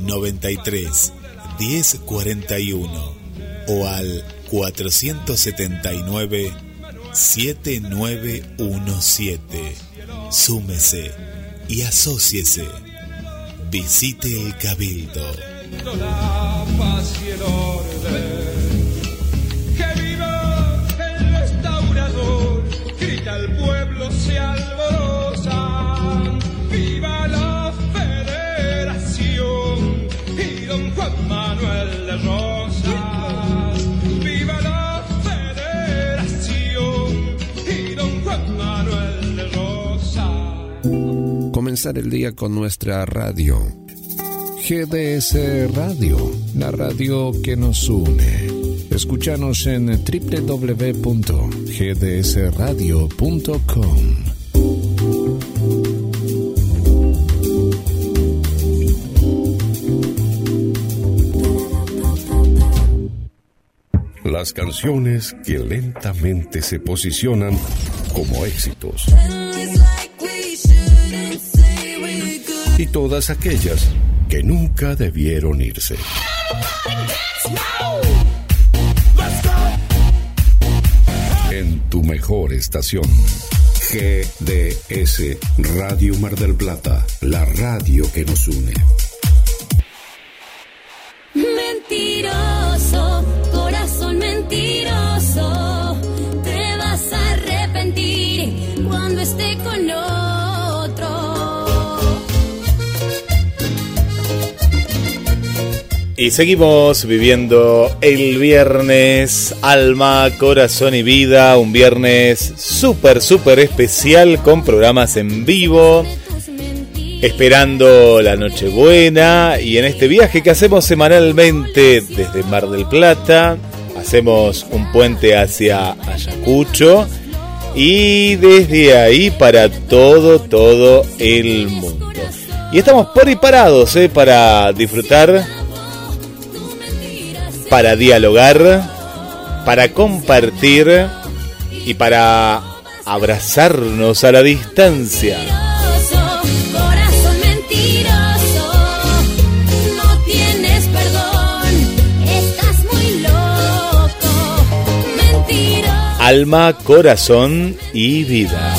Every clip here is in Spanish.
93 1041 o al 479 7917. Súmese y asóciese. Visite el Cabildo. Comenzar el día con nuestra radio. GDS Radio, la radio que nos une. Escúchanos en www.gdsradio.com. Las canciones que lentamente se posicionan como éxitos. Y todas aquellas que nunca debieron irse. En tu mejor estación. GDS Radio Mar del Plata, la radio que nos une. Y seguimos viviendo el viernes Alma, Corazón y Vida, un viernes súper, súper especial con programas en vivo, esperando la Nochebuena y en este viaje que hacemos semanalmente desde Mar del Plata, hacemos un puente hacia Ayacucho y desde ahí para todo, todo el mundo. Y estamos por y parados ¿eh? para disfrutar para dialogar, para compartir y para abrazarnos a la distancia. Corazón mentiroso, no tienes perdón, estás muy loco. Mentiroso, Alma, corazón y vida.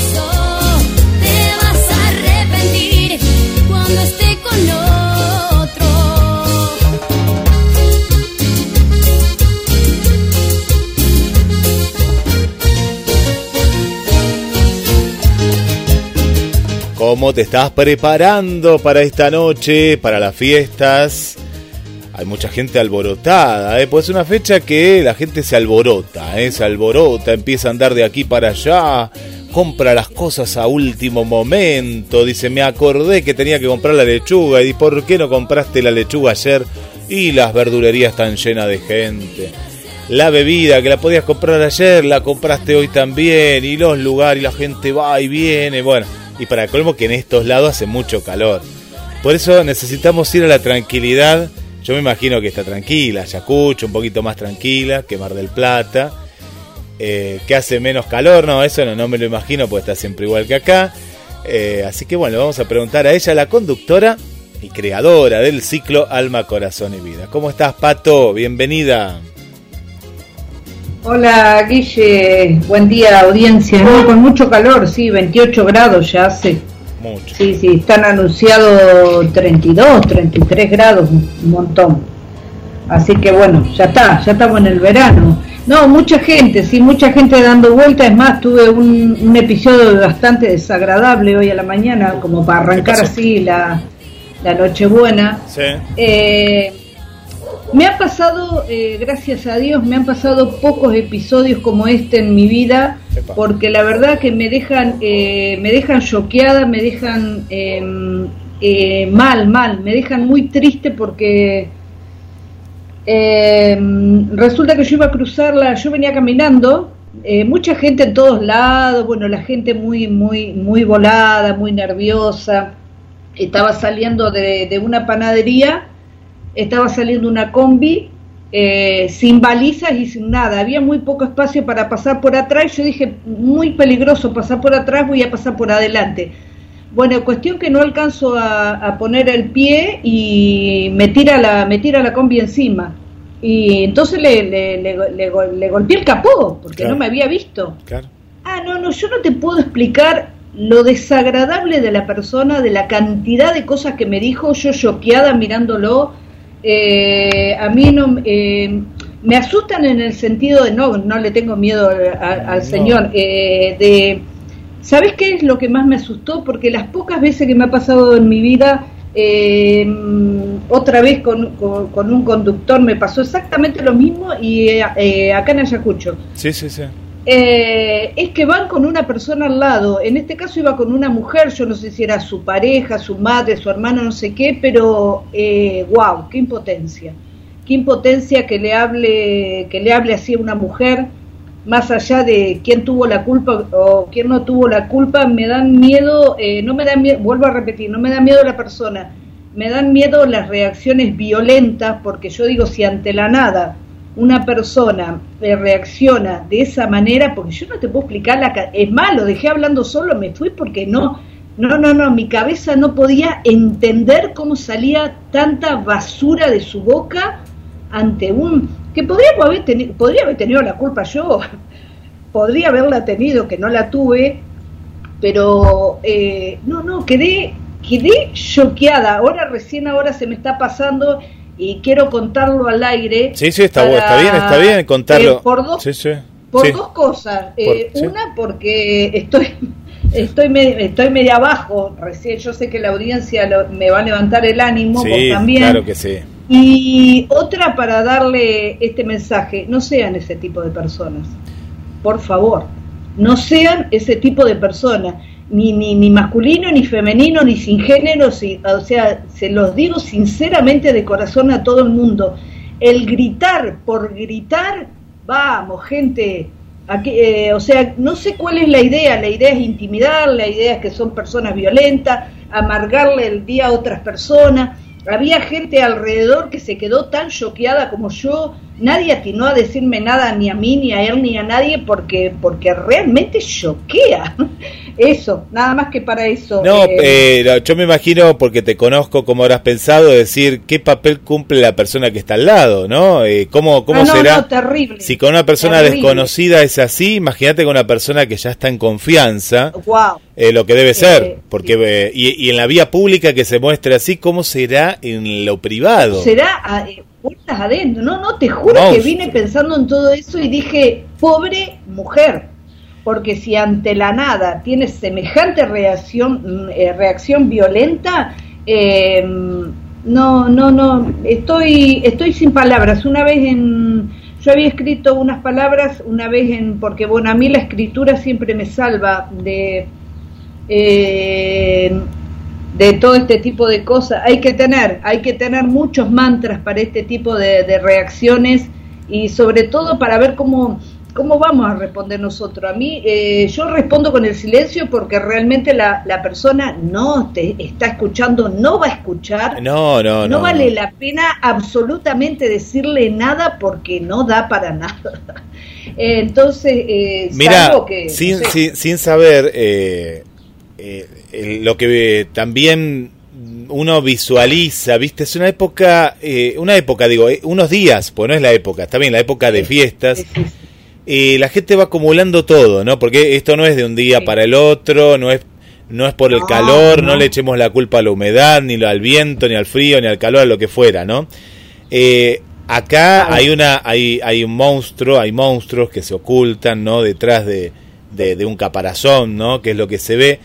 ¿Cómo te estás preparando para esta noche, para las fiestas? Hay mucha gente alborotada, ¿eh? pues es una fecha que la gente se alborota, ¿eh? se alborota, empieza a andar de aquí para allá, compra las cosas a último momento, dice, me acordé que tenía que comprar la lechuga y ¿por qué no compraste la lechuga ayer? Y las verdulerías están llenas de gente. La bebida que la podías comprar ayer, la compraste hoy también, y los lugares, y la gente va y viene, bueno, y para colmo que en estos lados hace mucho calor. Por eso necesitamos ir a la tranquilidad. Yo me imagino que está tranquila, Ayacucho, un poquito más tranquila que Mar del Plata. eh, que hace menos calor, no, eso no, no me lo imagino porque está siempre igual que acá. Eh, así que bueno, vamos a preguntar a ella, la conductora y creadora del ciclo Alma, Corazón y Vida. ¿Cómo estás, Pato? Bienvenida. Hola Guille, buen día audiencia. No, con mucho calor, sí, 28 grados ya hace. Mucho. Sí, sí, están anunciados 32, 33 grados, un montón. Así que bueno, ya está, ya estamos en el verano. No, mucha gente, sí, mucha gente dando vueltas. Es más, tuve un, un episodio bastante desagradable hoy a la mañana, como para arrancar así la, la Nochebuena. Sí. Eh, me ha pasado, eh, gracias a Dios, me han pasado pocos episodios como este en mi vida, Epa. porque la verdad que me dejan, eh, me dejan choqueada, me dejan eh, eh, mal, mal, me dejan muy triste porque eh, resulta que yo iba a cruzarla, yo venía caminando, eh, mucha gente en todos lados, bueno, la gente muy, muy, muy volada, muy nerviosa, estaba saliendo de, de una panadería, estaba saliendo una combi eh, sin balizas y sin nada. Había muy poco espacio para pasar por atrás. Yo dije, muy peligroso pasar por atrás, voy a pasar por adelante. Bueno, cuestión que no alcanzo a, a poner el pie y me tira la, me tira la combi encima. Y entonces le, le, le, le go- le golpeé el capó, porque Claro. no me había visto. Claro. Ah, no, no, yo no te puedo explicar lo desagradable de la persona, de la cantidad de cosas que me dijo, yo choqueada mirándolo. Eh, a mí no eh, me asustan en el sentido de no, no le tengo miedo a- al No. señor. eh, de, ¿Sabes qué es lo que más me asustó? Porque las pocas veces que me ha pasado en mi vida, eh, otra vez con, con- con un conductor me pasó exactamente lo mismo y eh, acá en Ayacucho. Sí, sí, sí. Eh, es que van con una persona al lado. En este caso iba con una mujer, yo no sé si era su pareja, su madre, su hermano, no sé qué, pero eh, wow, qué impotencia. Qué impotencia que le hable, que le hable así a una mujer, más allá de quién tuvo la culpa o quién no tuvo la culpa, me dan miedo, eh, no me da miedo, vuelvo a repetir, no me da miedo la persona, me dan miedo las reacciones violentas, porque yo digo, si ante la nada una persona eh, reacciona de esa manera, porque yo no te puedo explicar, la es malo, dejé hablando solo, me fui porque no, no, no, no, mi cabeza no podía entender cómo salía tanta basura de su boca ante un, que podría haber, teni- podría haber tenido la culpa yo, podría haberla tenido, que no la tuve, pero eh, no, no, quedé, quedé choqueada, ahora recién ahora se me está pasando y quiero contarlo al aire. Sí, sí, está, para- está bien, está bien contarlo. eh, por dos, Sí, sí. por Sí. dos cosas. Eh, Por-. Una, porque estoy estoy me- estoy media abajo. Recién yo sé que la audiencia lo- me va a levantar el ánimo, vos Sí, también. claro que sí. Y otra para darle este mensaje, no sean ese tipo de personas. Por favor, no sean ese tipo de personas, ni, ni, ni masculino, ni femenino, ni sin género, si- o sea, se los digo sinceramente de corazón a todo el mundo. El gritar por gritar, vamos, gente, aquí, eh, o sea, no sé cuál es la idea, la idea es intimidar, la idea es que son personas violentas, amargarle el día a otras personas. Había gente alrededor que se quedó tan choqueada como yo, nadie atinó a decirme nada ni a mí, ni a él, ni a nadie, porque, porque realmente choquea. Eso, nada más que para eso. No, Eh, eh, yo me imagino, porque te conozco, cómo habrás pensado, decir qué papel cumple la persona que está al lado, ¿no? Eh, ¿Cómo, cómo ah, no, será? no, terrible. Si con una persona Terrible. desconocida es así, imagínate con una persona que ya está en confianza, Guau. eh, lo que debe ser. sí. porque eh, y, y en la vía pública que se muestre así, ¿cómo será en lo privado? será a- eh, puertas adentro. No, no, te juro que vine pensando en todo eso y dije, pobre mujer. Porque si ante la nada tienes semejante reacción, mm, eh, reacción violenta, eh, no, no, no, estoy, estoy sin palabras. Una vez en, yo había escrito unas palabras, una vez en, porque bueno, a mí la escritura siempre me salva de, eh, de todo este tipo de cosas. Hay que tener, hay que tener muchos mantras para este tipo de, de reacciones y sobre todo para ver cómo, cómo vamos a responder nosotros. A mí, eh, yo respondo con el silencio porque realmente la, la persona no te está escuchando, no va a escuchar. No, no, no. No vale la pena absolutamente decirle nada porque no da para nada. Eh, Entonces, eh, Mira, salvo que, sin, no sé, sin, sin saber eh, eh, lo que eh, también uno visualiza, ¿viste? Es una época, eh, una época, digo, unos días, pues no es la época, está bien, la época de fiestas. sí, sí, sí. Eh, la gente va acumulando todo, ¿no? Porque esto no es de un día Sí. para el otro, no es no es por el No, calor, no. no. le echemos la culpa a la humedad, ni al viento, ni al frío, ni al calor, a lo que fuera, ¿no? Eh, acá Claro. hay una hay hay un monstruo, hay monstruos que se ocultan, ¿no? Detrás de, de, de un caparazón, ¿no? Que es lo que se ve.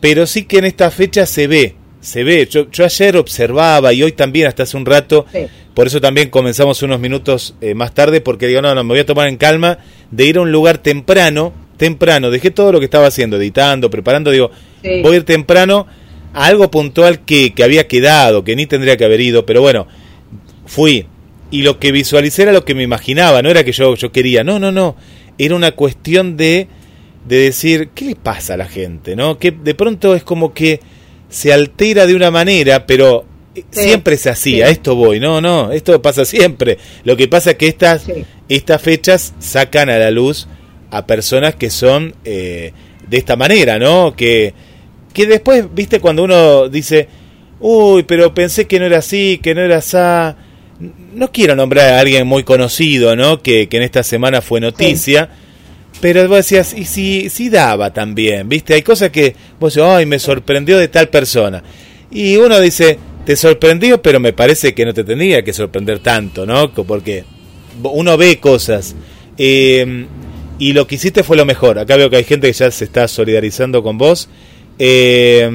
Pero sí que en esta fecha se ve, se ve. Yo, yo ayer observaba y hoy también, hasta hace un rato, Sí. por eso también comenzamos unos minutos eh, más tarde, porque digo, no, no, me voy a tomar en calma de ir a un lugar temprano, temprano. Dejé todo lo que estaba haciendo, editando, preparando, digo, Sí. voy a ir temprano a algo puntual que, que había quedado, que ni tendría que haber ido, pero bueno, fui. Y lo que visualicé era lo que me imaginaba, no era que yo, yo quería, no, no, no, era una cuestión de, de decir, ¿qué le pasa a la gente? ¿no? Que de pronto es como que se altera de una manera, pero Sí, siempre es así, sí. a esto voy, no, no, esto pasa siempre. Lo que pasa es que estas, Sí. estas fechas sacan a la luz a personas que son eh, de esta manera, ¿no? Que, que después, viste, cuando uno dice, uy, pero pensé que no era así, que no era así. No quiero nombrar a alguien muy conocido, ¿no? Que, que en esta semana fue noticia. Pero vos decías, y si, si daba también, ¿viste? Hay cosas que vos decís, ay, me sorprendió de tal persona. Y uno dice, te sorprendió, pero me parece que no te tendría que sorprender tanto, ¿no? Porque uno ve cosas. Eh, y lo que hiciste fue lo mejor. Acá veo que hay gente que ya se está solidarizando con vos. Eh,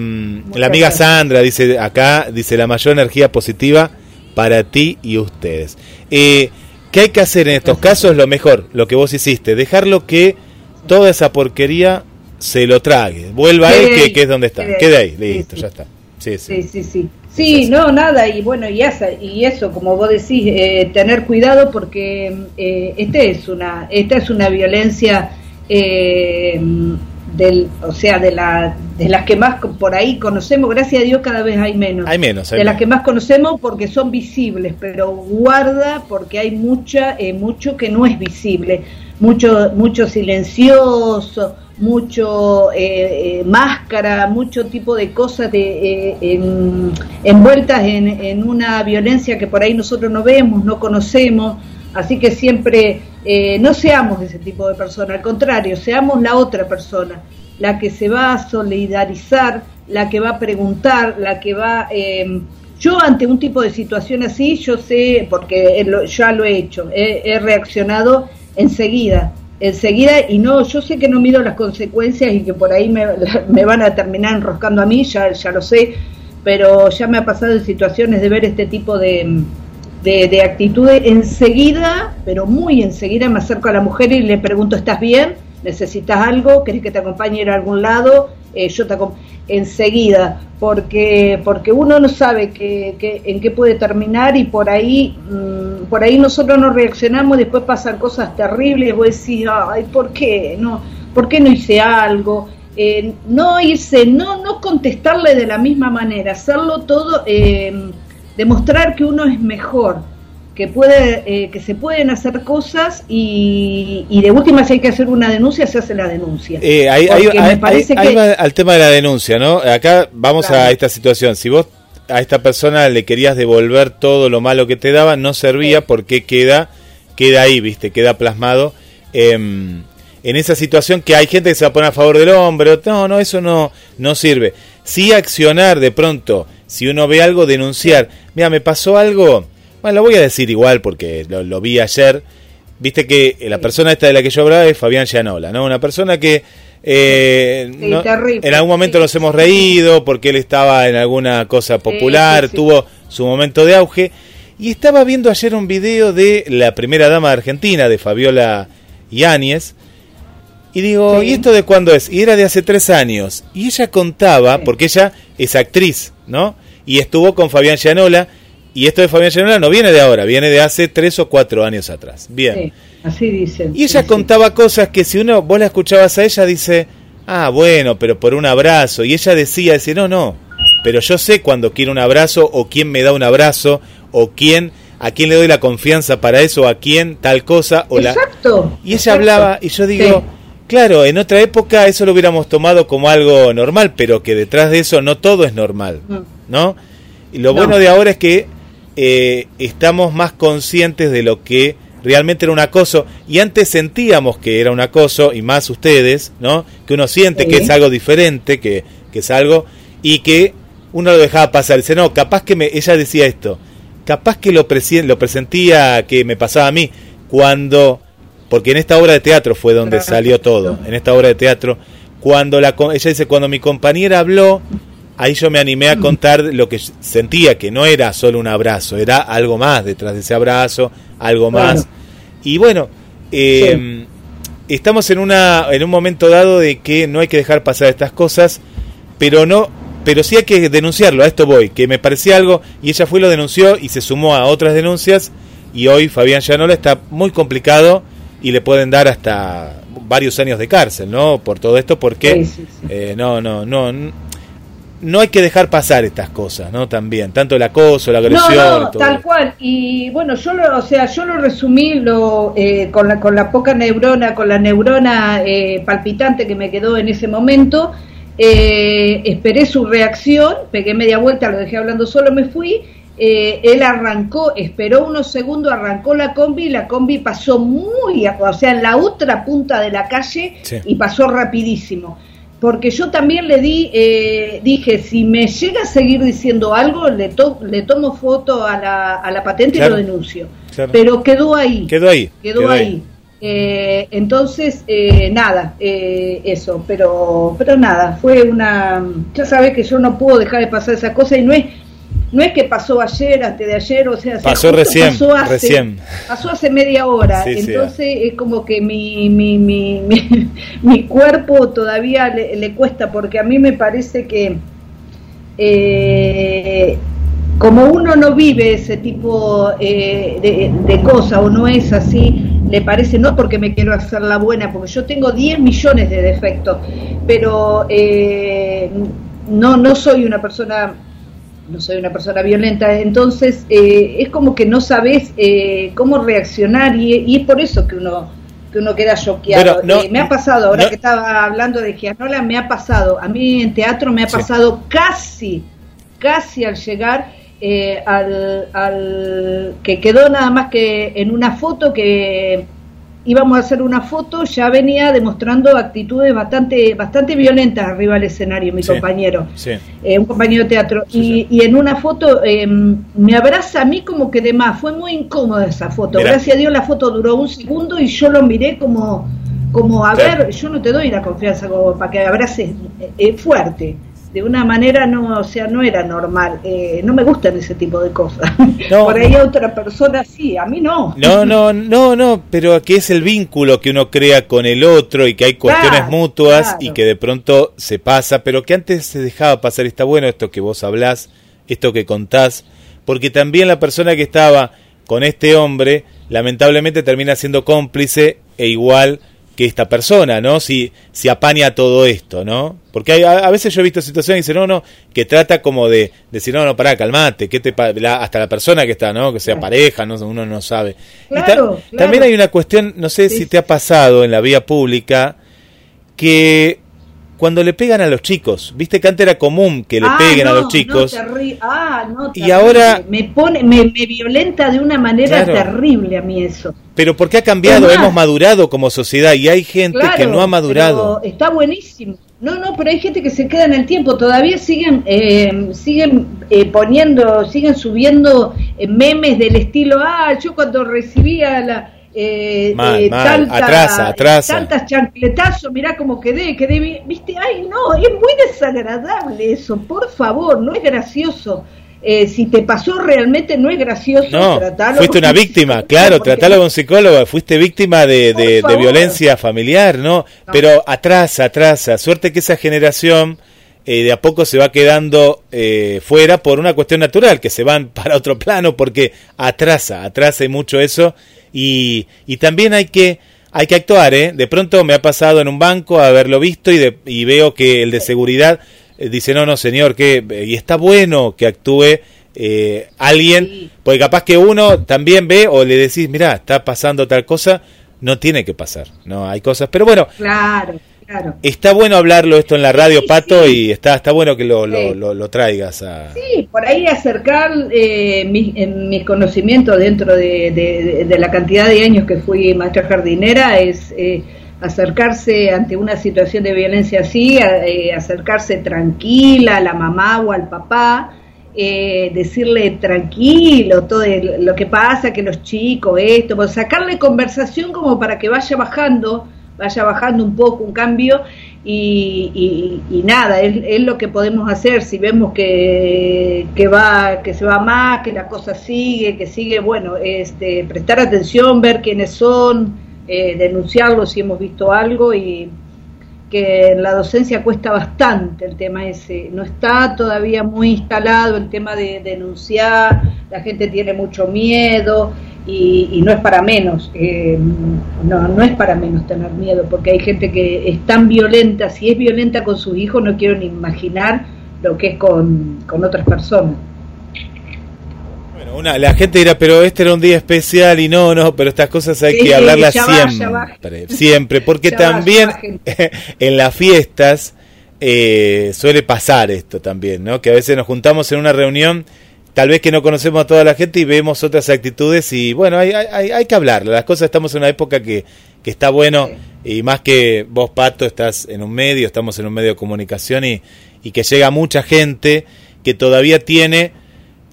la amiga. Sandra dice acá, dice la mayor energía positiva para ti y ustedes. Eh, ¿Qué hay que hacer en estos casos? Lo mejor, lo que vos hiciste, dejarlo que toda esa porquería se lo trague. Vuelva a él, Quede que, ahí, que es donde está. quede ahí. Ahí, listo, ya está. Sí, Sí, sí. sí, sí. Sí, no, nada, y bueno, y eso, y eso como vos decís, eh, tener cuidado porque eh, este es una, esta es una violencia eh, del, o sea, de, la, de las que más por ahí conocemos, gracias a Dios cada vez hay menos. Hay menos, hay de las que más conocemos porque son visibles, pero guarda porque hay mucha, eh, mucho que no es visible, mucho, mucho silencioso, mucho eh, eh, máscara, mucho tipo de cosas de, eh, en- envueltas en, en una violencia que por ahí nosotros no vemos, no conocemos, así que siempre eh, no seamos ese tipo de persona, al contrario, seamos la otra persona, la que se va a solidarizar, la que va a preguntar, la que va... eh, yo ante un tipo de situación así, yo sé, porque ya lo he hecho, he, reaccionado enseguida, enseguida, y no, yo sé que no mido las consecuencias y que por ahí me, me van a terminar enroscando a mí, ya, ya lo sé, pero ya me ha pasado en situaciones de ver este tipo de, de, de actitudes, enseguida, pero muy enseguida me acerco a la mujer y le pregunto, ¿estás bien? ¿Necesitas algo? ¿Querés que te acompañe a algún lado? Eh, yo te enseguida, porque porque uno no sabe que, que- en qué puede terminar y por ahí mm, por ahí nosotros no reaccionamos después pasan cosas terribles vos decís, ay, ¿por qué? No, ¿por qué no hice algo? Eh, no irse, no, no contestarle de la misma manera, hacerlo todo, eh, demostrar que uno es mejor, que puede, eh, que se pueden hacer cosas y, y de última si hay que hacer una denuncia, se hace la denuncia. Eh, ahí, ahí- Porque me parece ahí que- al tema de la denuncia, ¿no? Acá vamos a esta situación. Si vos a esta persona le querías devolver todo lo malo que te daba, no servía porque queda, queda ahí, ¿viste? Queda plasmado em, en esa situación que hay gente que se va a poner a favor del hombre. No, no, eso no, no sirve. Sí accionar de pronto, si uno ve algo, denunciar. Mira, me pasó algo, bueno, lo voy a decir igual porque lo, lo vi ayer. Viste que eh, la persona esta de la que yo hablaba es Fabián Llanola, ¿no? Una persona que eh, Sí, no- en algún momento Sí, nos hemos reído porque él estaba en alguna cosa popular, sí, tuvo su momento de auge. Y estaba viendo ayer un video de la primera dama de Argentina, de Fabiola Yáñez. Y digo. ¿y esto de cuándo es? Y era de hace tres años. Y ella contaba, porque ella es actriz, ¿no? Y estuvo con Fabián Llanola. Y esto de Fabián Llanola no viene de ahora, viene de hace tres o cuatro años atrás. Bien. Sí, así dicen. Y ella contaba cosas que si uno, vos la escuchabas a ella, dice, ah, bueno, pero por un abrazo. Y ella decía, decía, no, no, pero yo sé cuando quiero un abrazo o quién me da un abrazo o quién, a quién le doy la confianza para eso, o a quién tal cosa. O la... Exacto. Y ella exacto. hablaba, y yo digo, Sí. Claro, en otra época eso lo hubiéramos tomado como algo normal, pero que detrás de eso no todo es normal, Mm. ¿no? Y lo No. bueno de ahora es que eh, estamos más conscientes de lo que realmente era un acoso, y antes sentíamos que era un acoso, y más ustedes, ¿no? Que uno siente Sí. que es algo diferente, que, que es algo, y que uno lo dejaba pasar. Dice, no, capaz que me, ella decía esto, capaz que lo, presi- lo presentía que me pasaba a mí, cuando, porque en esta obra de teatro fue donde salió todo, en esta obra de teatro, cuando la, ella dice, cuando mi compañera habló, ahí yo me animé a contar lo que sentía, que no era solo un abrazo, era algo más detrás de ese abrazo, algo más. Y bueno, eh, estamos en, una, en un momento dado de que no hay que dejar pasar estas cosas, pero no pero sí hay que denunciarlo, a esto voy, que me parecía algo y ella fue y lo denunció y se sumó a otras denuncias y hoy Fabián Llanola está muy complicado y le pueden dar hasta varios años de cárcel, ¿no? Por todo esto, porque Sí, sí, sí. eh, no, no, no, no hay que dejar pasar estas cosas, ¿no? También, tanto el acoso, la agresión, No, no, todo tal cual. Y bueno, yo lo, o sea, yo lo resumí lo, eh, con, la, con la poca neurona, con la neurona eh, palpitante que me quedó en ese momento. Eh, esperé su reacción, pegué media vuelta, lo dejé hablando solo, me fui. Eh, él arrancó, esperó unos segundos, arrancó la combi y la combi pasó muy, a- o sea, en la otra punta de la calle Sí. y pasó rapidísimo. Porque yo también le di, eh, dije, si me llega a seguir diciendo algo, le, to- le tomo foto a la, a la patente Claro. y lo denuncio. Claro. Pero quedó ahí. Quedó ahí. Quedó, ahí. Eh, entonces, eh, nada, eh, eso, pero, pero nada, fue una, ya sabes que yo no puedo dejar de pasar esa cosa y no es, no es que pasó ayer, antes de ayer, o sea, Pasó recién, pasó hace, recién. pasó hace media hora, Sí, sí, entonces es como que mi, mi, mi, mi, mi cuerpo todavía le, le cuesta, porque a mí me parece que eh, como uno no vive ese tipo eh, de, de cosas o no es así, le parece, no porque me quiero hacer la buena, porque yo tengo 10 millones de defectos, pero eh, no, no soy una persona no soy una persona violenta, entonces eh, es como que no sabes eh, cómo reaccionar y, y es por eso que uno que uno queda choqueado. No- Eh, me ha pasado, ahora no- que estaba hablando de Gianola, me ha pasado, a mí en teatro me ha Sí. pasado casi, casi al llegar eh, al, al que quedó nada más que en una foto que íbamos a hacer una foto, ya venía demostrando actitudes bastante bastante violentas arriba del escenario, mi Sí. compañero Sí. eh, un compañero de teatro, y, y en una foto eh, me abraza a mí como que de más, fue muy incómoda esa foto, Mirá. gracias a Dios la foto duró un segundo y yo lo miré como, como a ver, yo no te doy la confianza como para que abraces eh, eh, fuerte, de una manera no, o sea, no era normal, eh, no me gustan ese tipo de cosas, No. por ahí a otra persona sí, a mí no. No, no, no, no, pero que es el vínculo que uno crea con el otro y que hay cuestiones Claro, mutuas claro. y que de pronto se pasa, pero que antes se dejaba pasar. Está bueno esto que vos hablás, esto que contás, porque también la persona que estaba con este hombre, lamentablemente termina siendo cómplice e igual que esta persona, ¿no? Si, si apaña todo esto, ¿no? Porque hay, a, a veces yo he visto situaciones y dicen, no, no, que trata como de decir, no, no, pará, calmate, ¿qué te pa-?" la- hasta la persona que está, ¿no? Que sea pareja, no, uno no sabe. Ta- Claro. También hay una cuestión, no sé Sí, si te ha pasado en la vía pública, que cuando le pegan a los chicos, viste que antes era común que le Ah, peguen a los chicos, no, ah, no, Y ahora- me pone, me, me violenta de una manera Claro. terrible a mí eso. pero porque ha cambiado, hemos madurado como sociedad y hay gente que no ha madurado. pero está buenísimo. No, no, pero hay gente que se queda en el tiempo. Todavía siguen, eh, siguen eh, poniendo, siguen subiendo eh, memes del estilo. Ah, yo cuando recibía la eh, Mal, mal, atrasa, atrasa. tantas chancletazos, mirá cómo quedé, quedé, viste, ay no, es muy desagradable eso. Por favor, no es gracioso. Eh, si te pasó realmente no es gracioso. No, tratalo fuiste una un víctima, claro, porque tratalo con un psicólogo, fuiste víctima de, de- violencia familiar, ¿no? No. Pero atrasa, atrasa, suerte que esa generación eh, de a poco se va quedando eh, fuera por una cuestión natural, que se van para otro plano porque atrasa, atrasa y mucho eso, y, y también hay que... Hay que actuar, ¿eh? De pronto me ha pasado en un banco haberlo visto y, de- y veo que el de seguridad eh, dice, no, no, señor, que y está bueno que actúe eh, alguien, porque capaz que uno también ve o le decís, mira, está pasando tal cosa, no tiene que pasar, no, hay cosas, pero bueno, Claro, claro. está bueno hablarlo esto en la radio, Sí, Pato, sí. y está, está bueno que lo, lo, Sí. lo, lo traigas a... Sí, por ahí acercar eh, mis, en mis conocimientos dentro de, de- de la cantidad de años que fui maestra jardinera es eh, acercarse ante una situación de violencia así, a- eh, acercarse tranquila a la mamá o al papá, eh, decirle tranquilo todo lo que pasa, que los chicos, esto, pues sacarle conversación como para que vaya bajando, vaya bajando un poco, un cambio, y, y- y nada, es, es lo que podemos hacer. Si vemos que, que va, que se va más, que la cosa sigue, que sigue, bueno, este, prestar atención, ver quiénes son, eh, denunciarlos si hemos visto algo y, que en la docencia cuesta bastante el tema ese, no está todavía muy instalado el tema de denunciar, la gente tiene mucho miedo y, no es para menos, eh, no, no es para menos tener miedo, porque hay gente que es tan violenta, si es violenta con sus hijos no quiero ni imaginar lo que es con, con otras personas. Bueno, una, la gente dirá, pero este era un día especial y no, no, pero estas cosas hay Sí, que hablarlas va, siempre, va. siempre, porque Ya también va, en las fiestas eh, suele pasar esto también, ¿no? Que a veces nos juntamos en una reunión, tal vez que no conocemos a toda la gente y vemos otras actitudes y bueno, hay, hay, hay que hablar, las cosas estamos en una época que, que está bueno y más que vos, Pato, estás en un medio, estamos en un medio de comunicación y, y que llega mucha gente que todavía tiene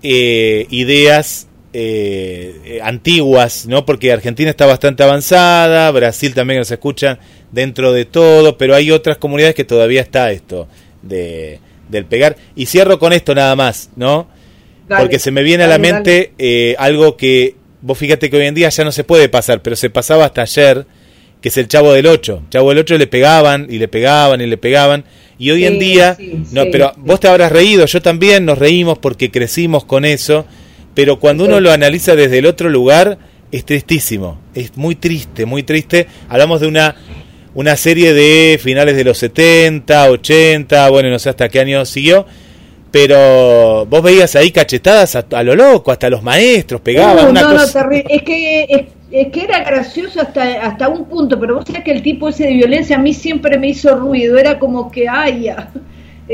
eh, ideas eh, eh, antiguas, ¿no? Porque Argentina está bastante avanzada, Brasil también nos escucha dentro de todo, pero hay otras comunidades que todavía está esto de, del pegar. Y cierro con esto nada más, ¿no? Dale, Porque se me viene a la mente eh, algo que vos fíjate que hoy en día ya no se puede pasar, pero se pasaba hasta ayer, que es el Chavo del Ocho. Chavo del Ocho le pegaban y le pegaban y le pegaban. Y hoy en día, sí, no, sí, pero vos te habrás reído, yo también nos reímos porque crecimos con eso, pero cuando uno lo analiza desde el otro lugar, es tristísimo, es muy triste, muy triste. Hablamos de una, una serie de finales de los 70, 80, bueno, no sé hasta qué año siguió, pero vos veías ahí cachetadas a, a lo loco, hasta los maestros pegaban Uh, una no, no, cosa. es que es, es que era gracioso hasta hasta un punto, pero vos sabés que el tipo ese de violencia a mí siempre me hizo ruido, era como que ay, ya,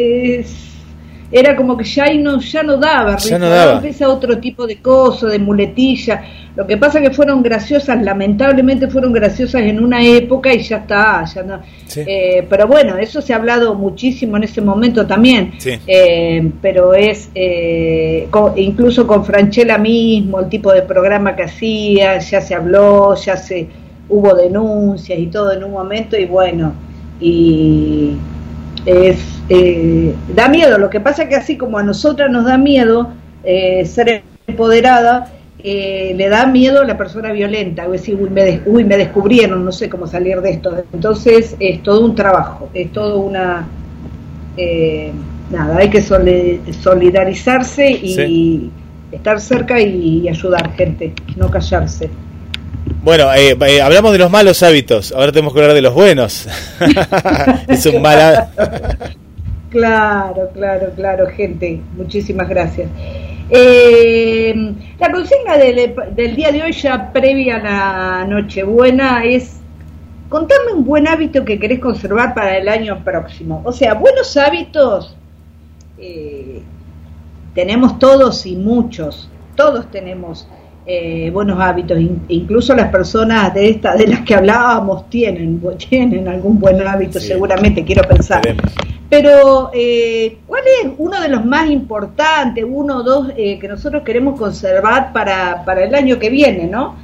era como que ya ahí no ya no daba, Ya no risa, daba. empieza otro tipo de cosas, de muletilla. Lo que pasa que fueron graciosas, lamentablemente fueron graciosas en una época y ya está, ya no. Sí. Eh, pero bueno, eso se ha hablado muchísimo en ese momento también. Sí. Eh, pero es eh, co- incluso con Franchella mismo, el tipo de programa que hacía, ya se habló, ya se hubo denuncias y todo en un momento y bueno, y es eh, da miedo. Lo que pasa que así como a nosotras nos da miedo eh, ser empoderada, eh, le da miedo a la persona violenta, o decir, uy me, des- uy, me descubrieron, no sé cómo salir de esto. Entonces es todo un trabajo, es todo una... nada, hay que soli- solidarizarse y Sí. estar cerca y, ayudar gente, no callarse. Bueno, eh, eh, hablamos de los malos hábitos, ahora tenemos que hablar de los buenos. es un mal há- Claro, claro, claro, gente. Muchísimas gracias. Eh, la consigna del, del día de hoy, ya previa a la Nochebuena, es contame un buen hábito que querés conservar para el año próximo. O sea, buenos hábitos eh, tenemos todos y muchos. Todos tenemos eh, buenos hábitos. In- incluso las personas de esta, de las que hablábamos, tienen, tienen algún buen hábito, Sí. seguramente, quiero pensar. Esperemos. Pero, eh, ¿cuál es uno de los más importantes, uno o dos, eh, que nosotros queremos conservar para, para el año que viene, ¿no?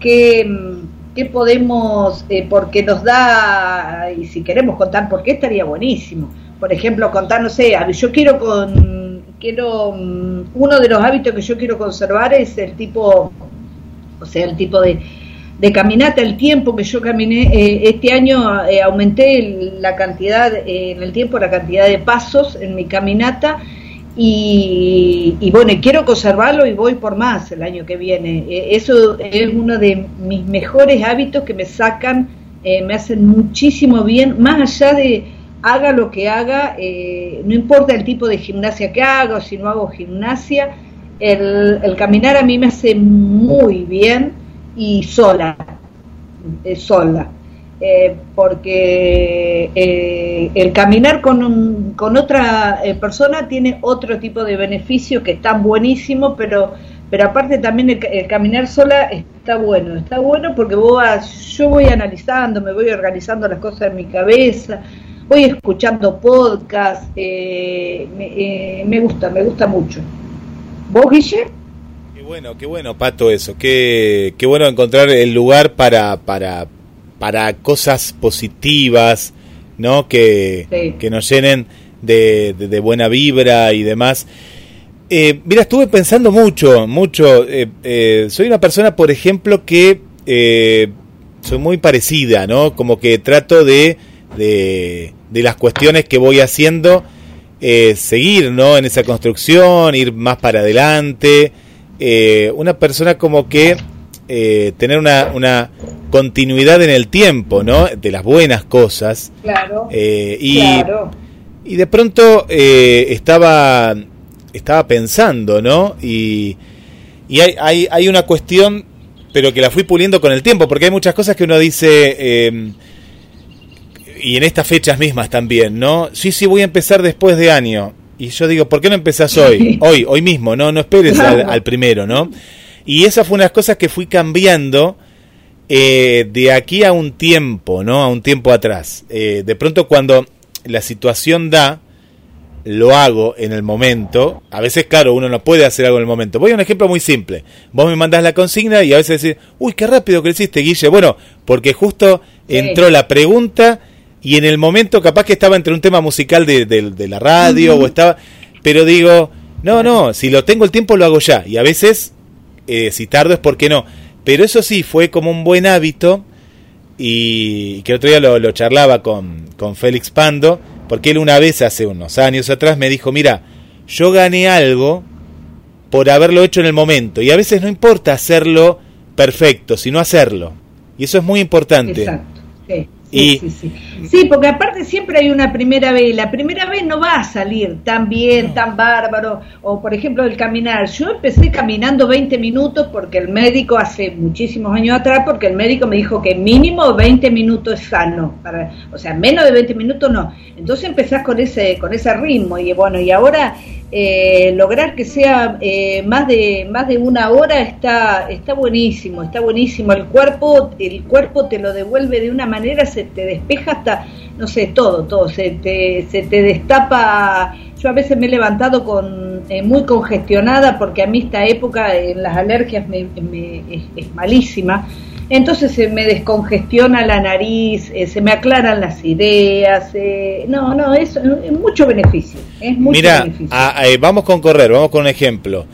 Que, mm, que podemos, eh, porque nos da, y si queremos contar por qué estaría buenísimo. Por ejemplo, contar, no sé, yo quiero con, quiero, mm, uno de los hábitos que yo quiero conservar es el tipo, o sea, el tipo de, de caminata, el tiempo que yo caminé, eh, este año eh, aumenté la cantidad, eh, en el tiempo la cantidad de pasos en mi caminata y, y bueno, quiero conservarlo y voy por más el año que viene. Eh, eso es uno de mis mejores hábitos que me sacan, me hacen muchísimo bien, más allá de haga lo que haga, no importa el tipo de gimnasia que haga o si no hago gimnasia, el, el caminar a mí me hace muy bien y sola, eh, sola, eh, porque eh, el caminar con, un- con otra eh, persona tiene otro tipo de beneficio que están buenísimo, pero pero aparte también el, el caminar sola está bueno, está bueno porque vos vas- yo voy analizando, me voy organizando las cosas en mi cabeza, voy escuchando podcast, me, me gusta, me gusta mucho. ¿Vos, Guille? Bueno, qué bueno, Pato, eso. Qué, qué bueno encontrar el lugar para, para, para cosas positivas, ¿no? Que, Sí. que nos llenen de, de- de buena vibra y demás. Eh, mira, estuve pensando mucho, mucho. eh, eh, soy una persona, por ejemplo, que eh, soy muy parecida, ¿no? Como que trato de de, de las cuestiones que voy haciendo, eh, seguir ¿no? en esa construcción, ir más para adelante. Eh, una persona como que eh, tener una, una continuidad en el tiempo, ¿no? De las buenas cosas. Claro. Eh, y, claro. y de pronto eh, estaba, estaba pensando, ¿no? Y, y hay, hay, hay una cuestión, pero que la fui puliendo con el tiempo, porque hay muchas cosas que uno dice, eh, y en estas fechas mismas también, ¿no? Sí, sí, voy a empezar después de año. Y yo digo, ¿por qué no empezás hoy? Hoy, hoy mismo, ¿no? No esperes al, al primero, ¿no? Y esa fue una de las cosas que fui cambiando eh, de aquí a un tiempo, ¿no? A un tiempo atrás. Eh, de pronto cuando la situación da, lo hago en el momento. A veces, claro, uno no puede hacer algo en el momento. Voy a un ejemplo muy simple. Vos me mandás la consigna y a veces decís, uy, qué rápido hiciste, Guille. Bueno, porque justo entró la pregunta y en el momento capaz que estaba entre un tema musical de, de- de la radio o estaba... Pero digo, no, no, si lo tengo el tiempo lo hago ya. Y a veces, eh, si tardo es porque no. Pero eso sí, fue como un buen hábito y que otro día lo, lo charlaba con, con Félix Pando, porque él una vez hace unos años atrás me dijo, mira, yo gané algo por haberlo hecho en el momento y a veces no importa hacerlo perfecto, sino hacerlo. Y eso es muy importante. Exacto. Sí, Y- sí, sí, sí. Sí, porque aparte siempre hay una primera vez. La primera vez no va a salir tan bien, tan bárbaro. O por ejemplo el caminar. Yo empecé caminando 20 minutos porque el médico hace muchísimos años atrás, porque el médico me dijo que mínimo 20 minutos es sano. Para, o sea, menos de 20 minutos no. Entonces empezás con ese, con ese ritmo. Y bueno, y ahora eh, lograr que sea eh, más de más de una hora está está buenísimo está buenísimo. El cuerpo el cuerpo te lo devuelve de una manera se te despeja hasta no sé todo todo se te se te destapa. Yo a veces me he levantado con eh, muy congestionada porque a mí esta época en las alergias me, me- es, es malísima entonces se me descongestiona la nariz, eh, se me aclaran las ideas, eh, no, no, es, es mucho beneficio, es mucho Mira, beneficio. a- a- eh, vamos con correr, vamos con un ejemplo.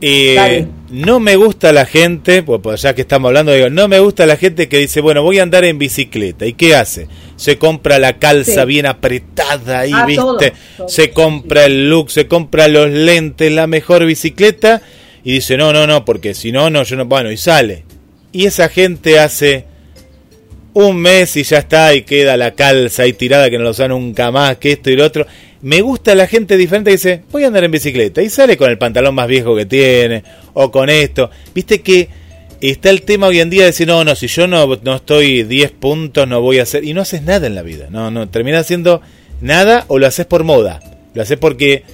Eh, no me gusta la gente, pues, pues ya que estamos hablando, digo, no me gusta la gente que dice, bueno, voy a andar en bicicleta. ¿Y qué hace? Se compra la calza Sí. bien apretada ahí, Ah, ¿viste? todo, todo, se sí, compra el look, se compra los lentes, la mejor bicicleta. Y dice, no, no, no, porque si no, no, yo no, bueno, y sale. Y esa gente hace un mes y ya está y queda la calza ahí tirada que no lo usa nunca más, que esto y lo otro. Me gusta la gente diferente que dice, voy a andar en bicicleta y sale con el pantalón más viejo que tiene o con esto. Viste que está el tema hoy en día de decir, no, no, si yo no, no estoy 10 puntos no voy a hacer... Y no haces nada en la vida, no, no, terminas haciendo nada o lo haces por moda. Lo haces porque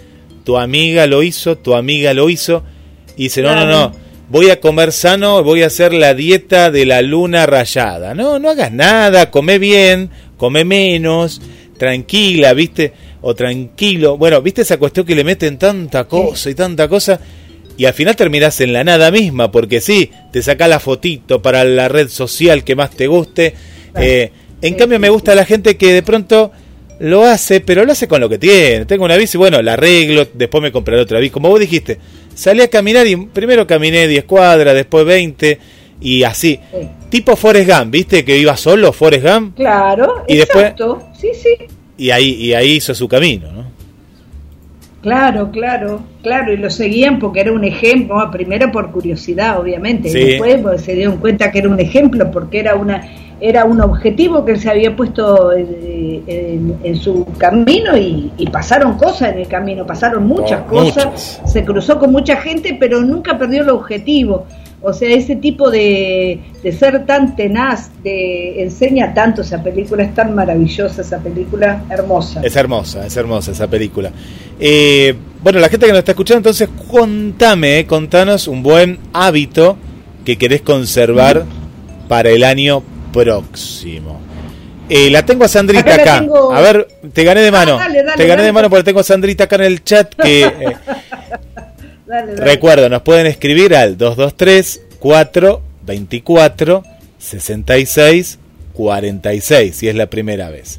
tu amiga lo hizo, tu amiga lo hizo y dice, no, no, no. Voy a comer sano, voy a hacer la dieta de la luna rayada. No, no hagas nada, come bien, come menos, tranquila, ¿viste? O tranquilo. Bueno, ¿viste esa cuestión que le meten tanta cosa y tanta cosa? Y al final terminás en la nada misma, porque sí, te saca la fotito para la red social que más te guste. Eh, en cambio, me gusta la gente que de pronto lo hace, pero lo hace con lo que tiene. Tengo una bici, bueno, la arreglo, después me compraré otra bici. Como vos dijiste, salí a caminar y primero caminé 10 cuadras, después 20 y así. Sí. Tipo Forrest Gump, ¿viste? Que iba solo Forrest Gump Claro, Y después- exacto, sí, sí, y ahí, y ahí hizo su camino, ¿no? claro, claro, claro, y lo seguían porque era un ejemplo, primero por curiosidad, obviamente, Sí. y después pues, se dieron cuenta que era un ejemplo porque era una era un objetivo que él se había puesto eh, en, en su camino y, y pasaron cosas en el camino, pasaron muchas Oh, cosas, muchas. se cruzó con mucha gente, pero nunca perdió el objetivo. O sea, ese tipo de, de ser tan tenaz, de enseña tanto esa película, es tan maravillosa esa película, hermosa. Es hermosa, es hermosa esa película. Eh, bueno, la gente que nos está escuchando, entonces contame, eh, contanos un buen hábito que querés conservar para el año próximo. Eh, la tengo a Sandrita Acá la acá. tengo. A ver, te gané de mano. Ah, dale, dale, te gané dale. de mano porque tengo a Sandrita acá en el chat que... eh, Dale, dale. Recuerda, nos pueden escribir al 223 424 66 46 si es la primera vez.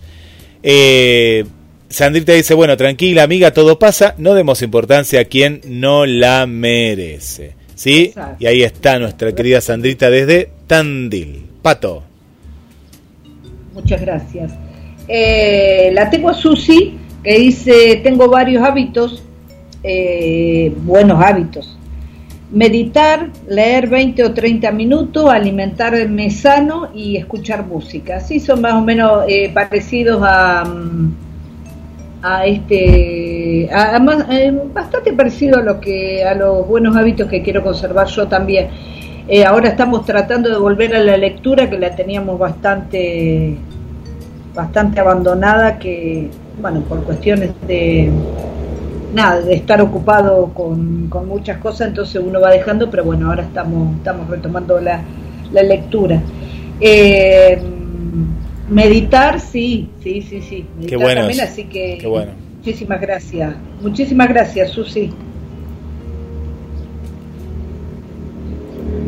Eh, Sandrita dice, bueno, tranquila amiga, todo pasa, no demos importancia a quien no la merece. ¿Sí? Y ahí está nuestra querida Sandrita desde Tandil. Pato. Muchas gracias. Eh, la tengo a Susi, que dice, tengo varios hábitos, eh, buenos hábitos. Meditar, leer 20 o 30 minutos, alimentarme sano y escuchar música. Así son más o menos eh, parecidos a, mm, a este, a- a eh, bastante parecido a lo que a los buenos hábitos que quiero conservar yo también. Eh, ahora estamos tratando de volver a la lectura que la teníamos bastante bastante abandonada que bueno por cuestiones de nada de estar ocupado con, con muchas cosas entonces uno va dejando pero bueno ahora estamos estamos retomando la, la lectura. Eh, meditar sí sí sí sí. Meditar Qué bueno también así que Qué bueno. muchísimas gracias. Muchísimas gracias Susi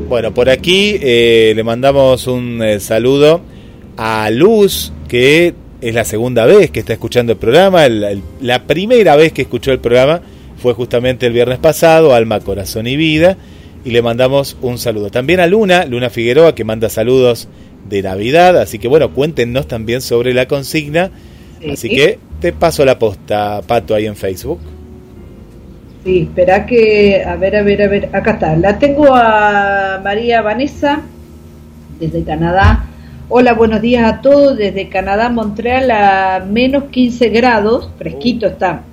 Bueno, por aquí eh, le mandamos un eh, saludo a Luz, que es la segunda vez que está escuchando el programa. El- el- la primera vez que escuchó el programa fue justamente el viernes pasado, Alma, Corazón y Vida. Y le mandamos un saludo. También a Luna, Luna Figueroa, que manda saludos de Navidad. Así que bueno, cuéntenos también sobre la consigna. Sí. Así que te paso la posta, Pato, ahí en Facebook. Sí, espera que, a ver, a ver, a ver, acá está. La tengo a María Vanessa desde Canadá. Hola, buenos días a todos desde Canadá, Montreal a menos 15 grados, fresquito está.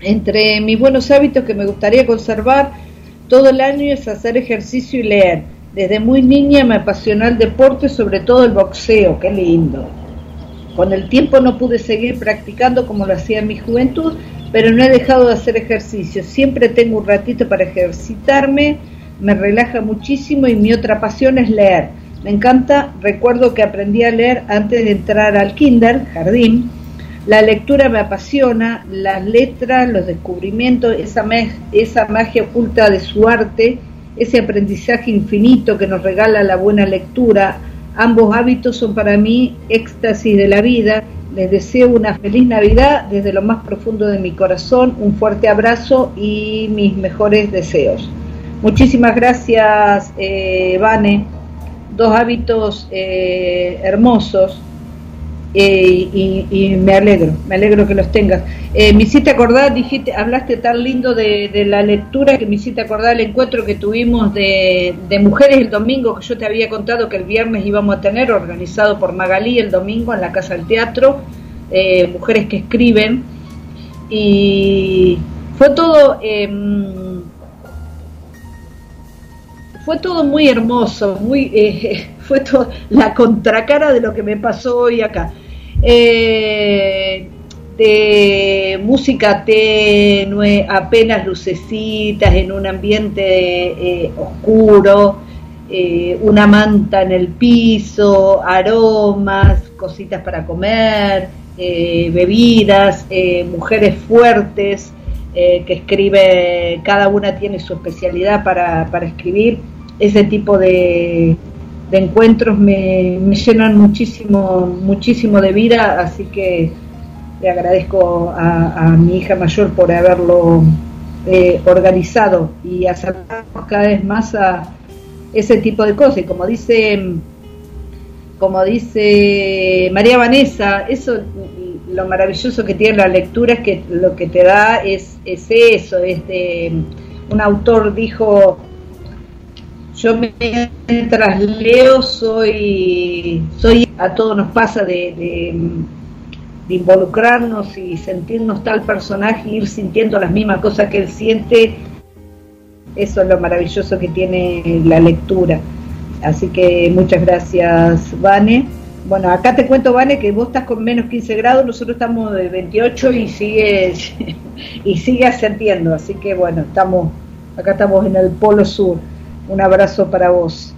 Entre mis buenos hábitos que me gustaría conservar todo el año es hacer ejercicio y leer. Desde muy niña me apasionó el deporte, sobre todo el boxeo, qué lindo. Con el tiempo no pude seguir practicando como lo hacía en mi juventud, pero no he dejado de hacer ejercicio. Siempre tengo un ratito para ejercitarme, me relaja muchísimo y mi otra pasión es leer. Me encanta, recuerdo que aprendí a leer antes de entrar al kinder, jardín. La lectura me apasiona, las letras, los descubrimientos, esa, esa magia oculta de su arte, ese aprendizaje infinito que nos regala la buena lectura. Ambos hábitos son para mí éxtasis de la vida. Les deseo una feliz Navidad desde lo más profundo de mi corazón, un fuerte abrazo y mis mejores deseos. Muchísimas gracias, eh, Vane. Dos hábitos eh, hermosos eh, y, me alegro, me alegro que los tengas. Eh, me hiciste acordar, dijiste, hablaste tan lindo de, la lectura que me hiciste acordar el encuentro que tuvimos de, de mujeres el domingo, que yo te había contado que el viernes íbamos a tener, organizado por Magalí el domingo en la Casa del Teatro, eh, mujeres que escriben, y fue todo... em, fue todo muy hermoso, muy eh, fue todo la contracara de lo que me pasó hoy acá. Eh, de música tenue, apenas lucecitas en un ambiente eh, oscuro, eh, una manta en el piso, aromas, cositas para comer, eh, bebidas, mujeres fuertes que escribe, cada una tiene su especialidad para, para escribir. Ese tipo de, de encuentros me, llenan muchísimo, muchísimo de vida, así que le agradezco a, mi hija mayor por haberlo eh, organizado y acercarnos cada vez más a ese tipo de cosas. Y como dice, como dice María Vanessa, eso lo maravilloso que tiene la lectura es que lo que te da es, es eso, un autor dijo yo mientras leo soy soy a todos nos pasa de, de, involucrarnos y sentirnos tal personaje ir sintiendo las mismas cosas que él siente. Eso es lo maravilloso que tiene la lectura. Así que muchas gracias Vane. Bueno acá te cuento Vane que vos estás con menos 15 grados nosotros estamos de 28 y sigue y sigue ascendiendo. Así que bueno estamos acá estamos en el polo sur un abrazo para vos.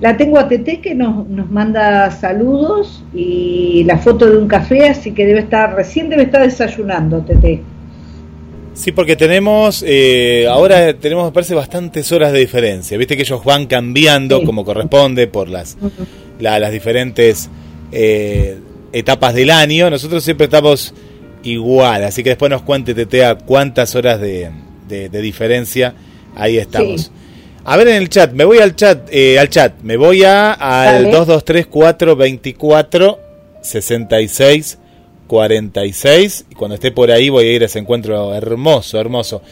La tengo a Tete que nos, nos manda saludos y la foto de un café, así que debe estar, recién debe estar desayunando, Tete. Sí, porque tenemos, eh, ahora tenemos, me parece, bastantes horas de diferencia. Viste que ellos van cambiando Sí. como corresponde por las, la- las diferentes eh, etapas del año. Nosotros siempre estamos igual, así que después nos cuente, Tetea, cuántas horas de, de- de diferencia ahí estamos. Sí. A ver en el chat, me voy al chat, eh, al chat, me voy a al Dale. 223 424 66 46. Y cuando esté por ahí voy a ir a ese encuentro hermoso, hermoso.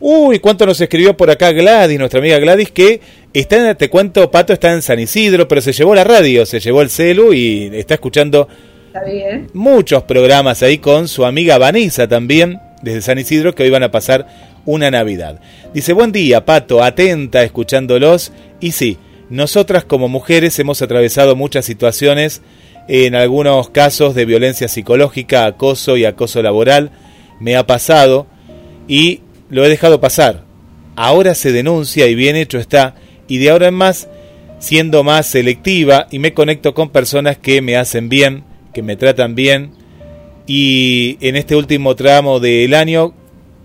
Uy, cuánto nos escribió por acá Gladys, nuestra amiga Gladys, que está en, te cuento, Pato está en San Isidro, pero se llevó la radio, se llevó el celu y está escuchando Está bien. muchos programas ahí con su amiga Vanessa también, desde San Isidro, que hoy van a pasar una Navidad. Dice, buen día, Pato, atenta, escuchándolos. Y sí, nosotras como mujeres hemos atravesado muchas situaciones, en algunos casos de violencia psicológica, acoso y acoso laboral. Me ha pasado y lo he dejado pasar. Ahora se denuncia y bien hecho está, y de ahora en más, siendo más selectiva y me conecto con personas que me hacen bien, que me tratan bien, y en este último tramo del año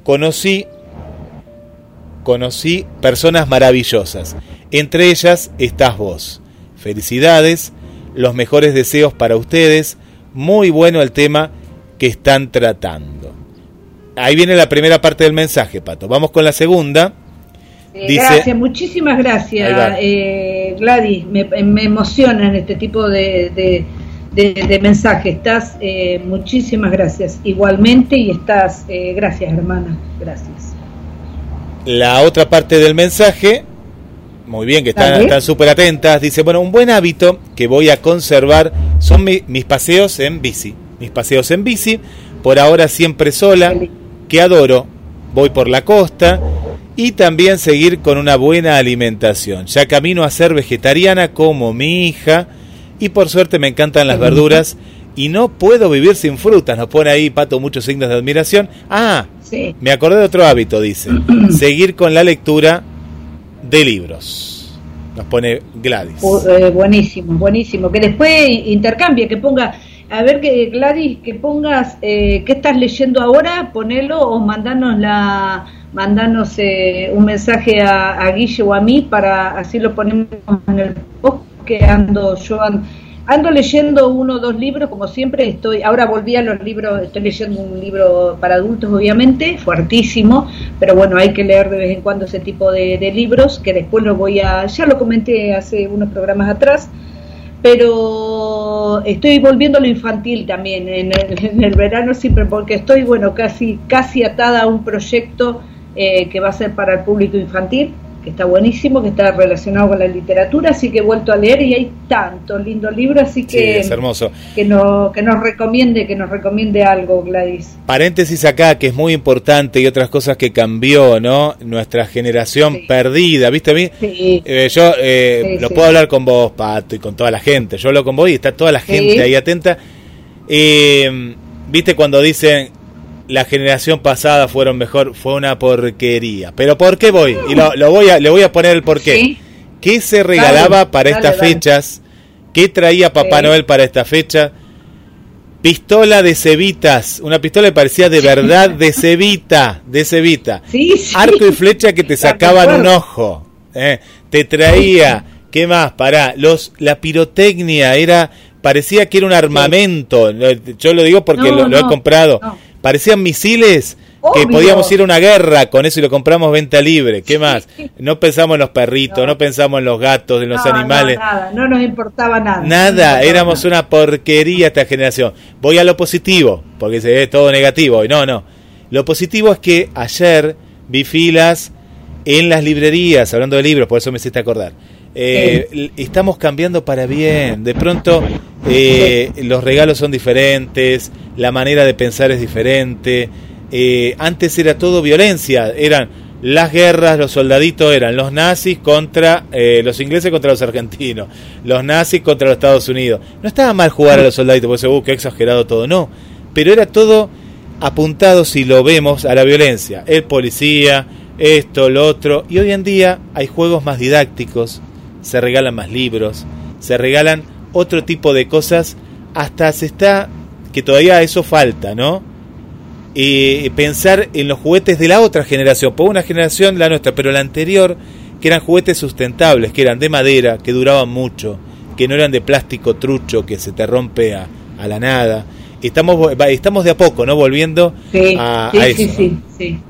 conocí conocí personas maravillosas. Entre ellas estás vos. Felicidades, los mejores deseos para ustedes. Muy bueno el tema que están tratando. Ahí viene la primera parte del mensaje, Pato. Vamos con la segunda. Eh, Dice- gracias, muchísimas gracias, eh, Gladys. Me, me emocionan este tipo de, de, de- de mensajes. Estás, eh, muchísimas gracias. Igualmente, y estás, eh, gracias, hermana. Gracias. La otra parte del mensaje, muy bien, que están súper atentas, dice, bueno, un buen hábito que voy a conservar son mi- mis paseos en bici. Mis paseos en bici, por ahora siempre sola, que adoro. Voy por la costa y también seguir con una buena alimentación. Ya camino a ser vegetariana como mi hija y por suerte me encantan las verduras y no puedo vivir sin frutas. Nos pone ahí, Pato, muchos signos de admiración. Ah, Sí. me acordé de otro hábito, dice. Seguir con la lectura de libros. Nos pone Gladys. Eh, buenísimo, buenísimo. Que después intercambie, que ponga, a ver que Gladys, que pongas, eh, ¿qué estás leyendo ahora? Ponelo o mandanos la, mandanos eh, un mensaje a, a Guille o a mí para así lo ponemos en el post que ando yo ando, ando leyendo uno o dos libros como siempre estoy ahora volví a los libros estoy leyendo un libro para adultos obviamente fuertísimo pero bueno hay que leer de vez en cuando ese tipo de, libros que después lo voy a ya lo comenté hace unos programas atrás pero estoy volviendo a lo infantil también en el, en el verano siempre porque estoy bueno casi casi atada a un proyecto eh, que va a ser para el público infantil que está buenísimo que está relacionado con la literatura así que he vuelto a leer y hay tantos lindos libros así Sí, que es hermoso. que, no, que nos recomiende que nos recomiende algo Gladys Paréntesis acá, que es muy importante y otras cosas que cambió, ¿no? Nuestra generación Sí. perdida, ¿viste? A mí, sí, eh, yo eh, Sí, lo sí. puedo hablar con vos, Pato, y con toda la gente. Yo hablo con vos y está toda la gente Sí. ahí atenta. Eh, ¿Viste cuando dicen la generación pasada fueron mejor? Fue una porquería. ¿Pero por qué voy? Y lo, lo voy a, le voy a poner el porqué. Sí. ¿Qué se regalaba Dale, para dale, estas dale. fechas? ¿Qué traía Papá Sí. Noel para esta fecha? Pistola de cebitas, una pistola que parecía de verdad de cebita, de cebita. sí, sí. Arco y flecha que te sacaban un ojo. eh. Te traía, ¿qué más? Pará, los, la pirotecnia era, parecía que era un armamento. Yo lo digo porque No, lo, lo he comprado. no. Parecían misiles que podíamos ir a una guerra con eso y lo compramos venta libre. ¿Qué más? No pensamos en los perritos, no, No. pensamos en los gatos, en los No, no, animales. nada, no nos importaba nada. No Nada, nos importaba éramos nada. una porquería esta generación. Voy a lo positivo, porque se ve todo negativo hoy. No, no. Lo positivo es que ayer vi filas en las librerías, hablando de libros, por eso me hiciste acordar. Eh, Estamos cambiando para bien. De pronto eh, los regalos son diferentes, la manera de pensar es diferente. Eh, antes era todo violencia, eran las guerras, los soldaditos eran los nazis contra eh, los ingleses contra los argentinos, los nazis contra los Estados Unidos. No estaba mal jugar a los soldaditos, porque uh, qué exagerado todo, no. Pero era todo apuntado, si lo vemos, a la violencia. El policía, esto, lo otro. Y hoy en día hay juegos más didácticos, se regalan más libros, se regalan otro tipo de cosas. Hasta se está, que todavía eso falta, ¿no? eh, pensar en los juguetes de la otra generación, por una generación la nuestra, pero la anterior, que eran juguetes sustentables, que eran de madera, que duraban mucho, que no eran de plástico trucho que se te rompe a, a la nada. Estamos, estamos de a poco, ¿no? Volviendo Sí, a, sí, a eso. sí, ¿no? sí, sí.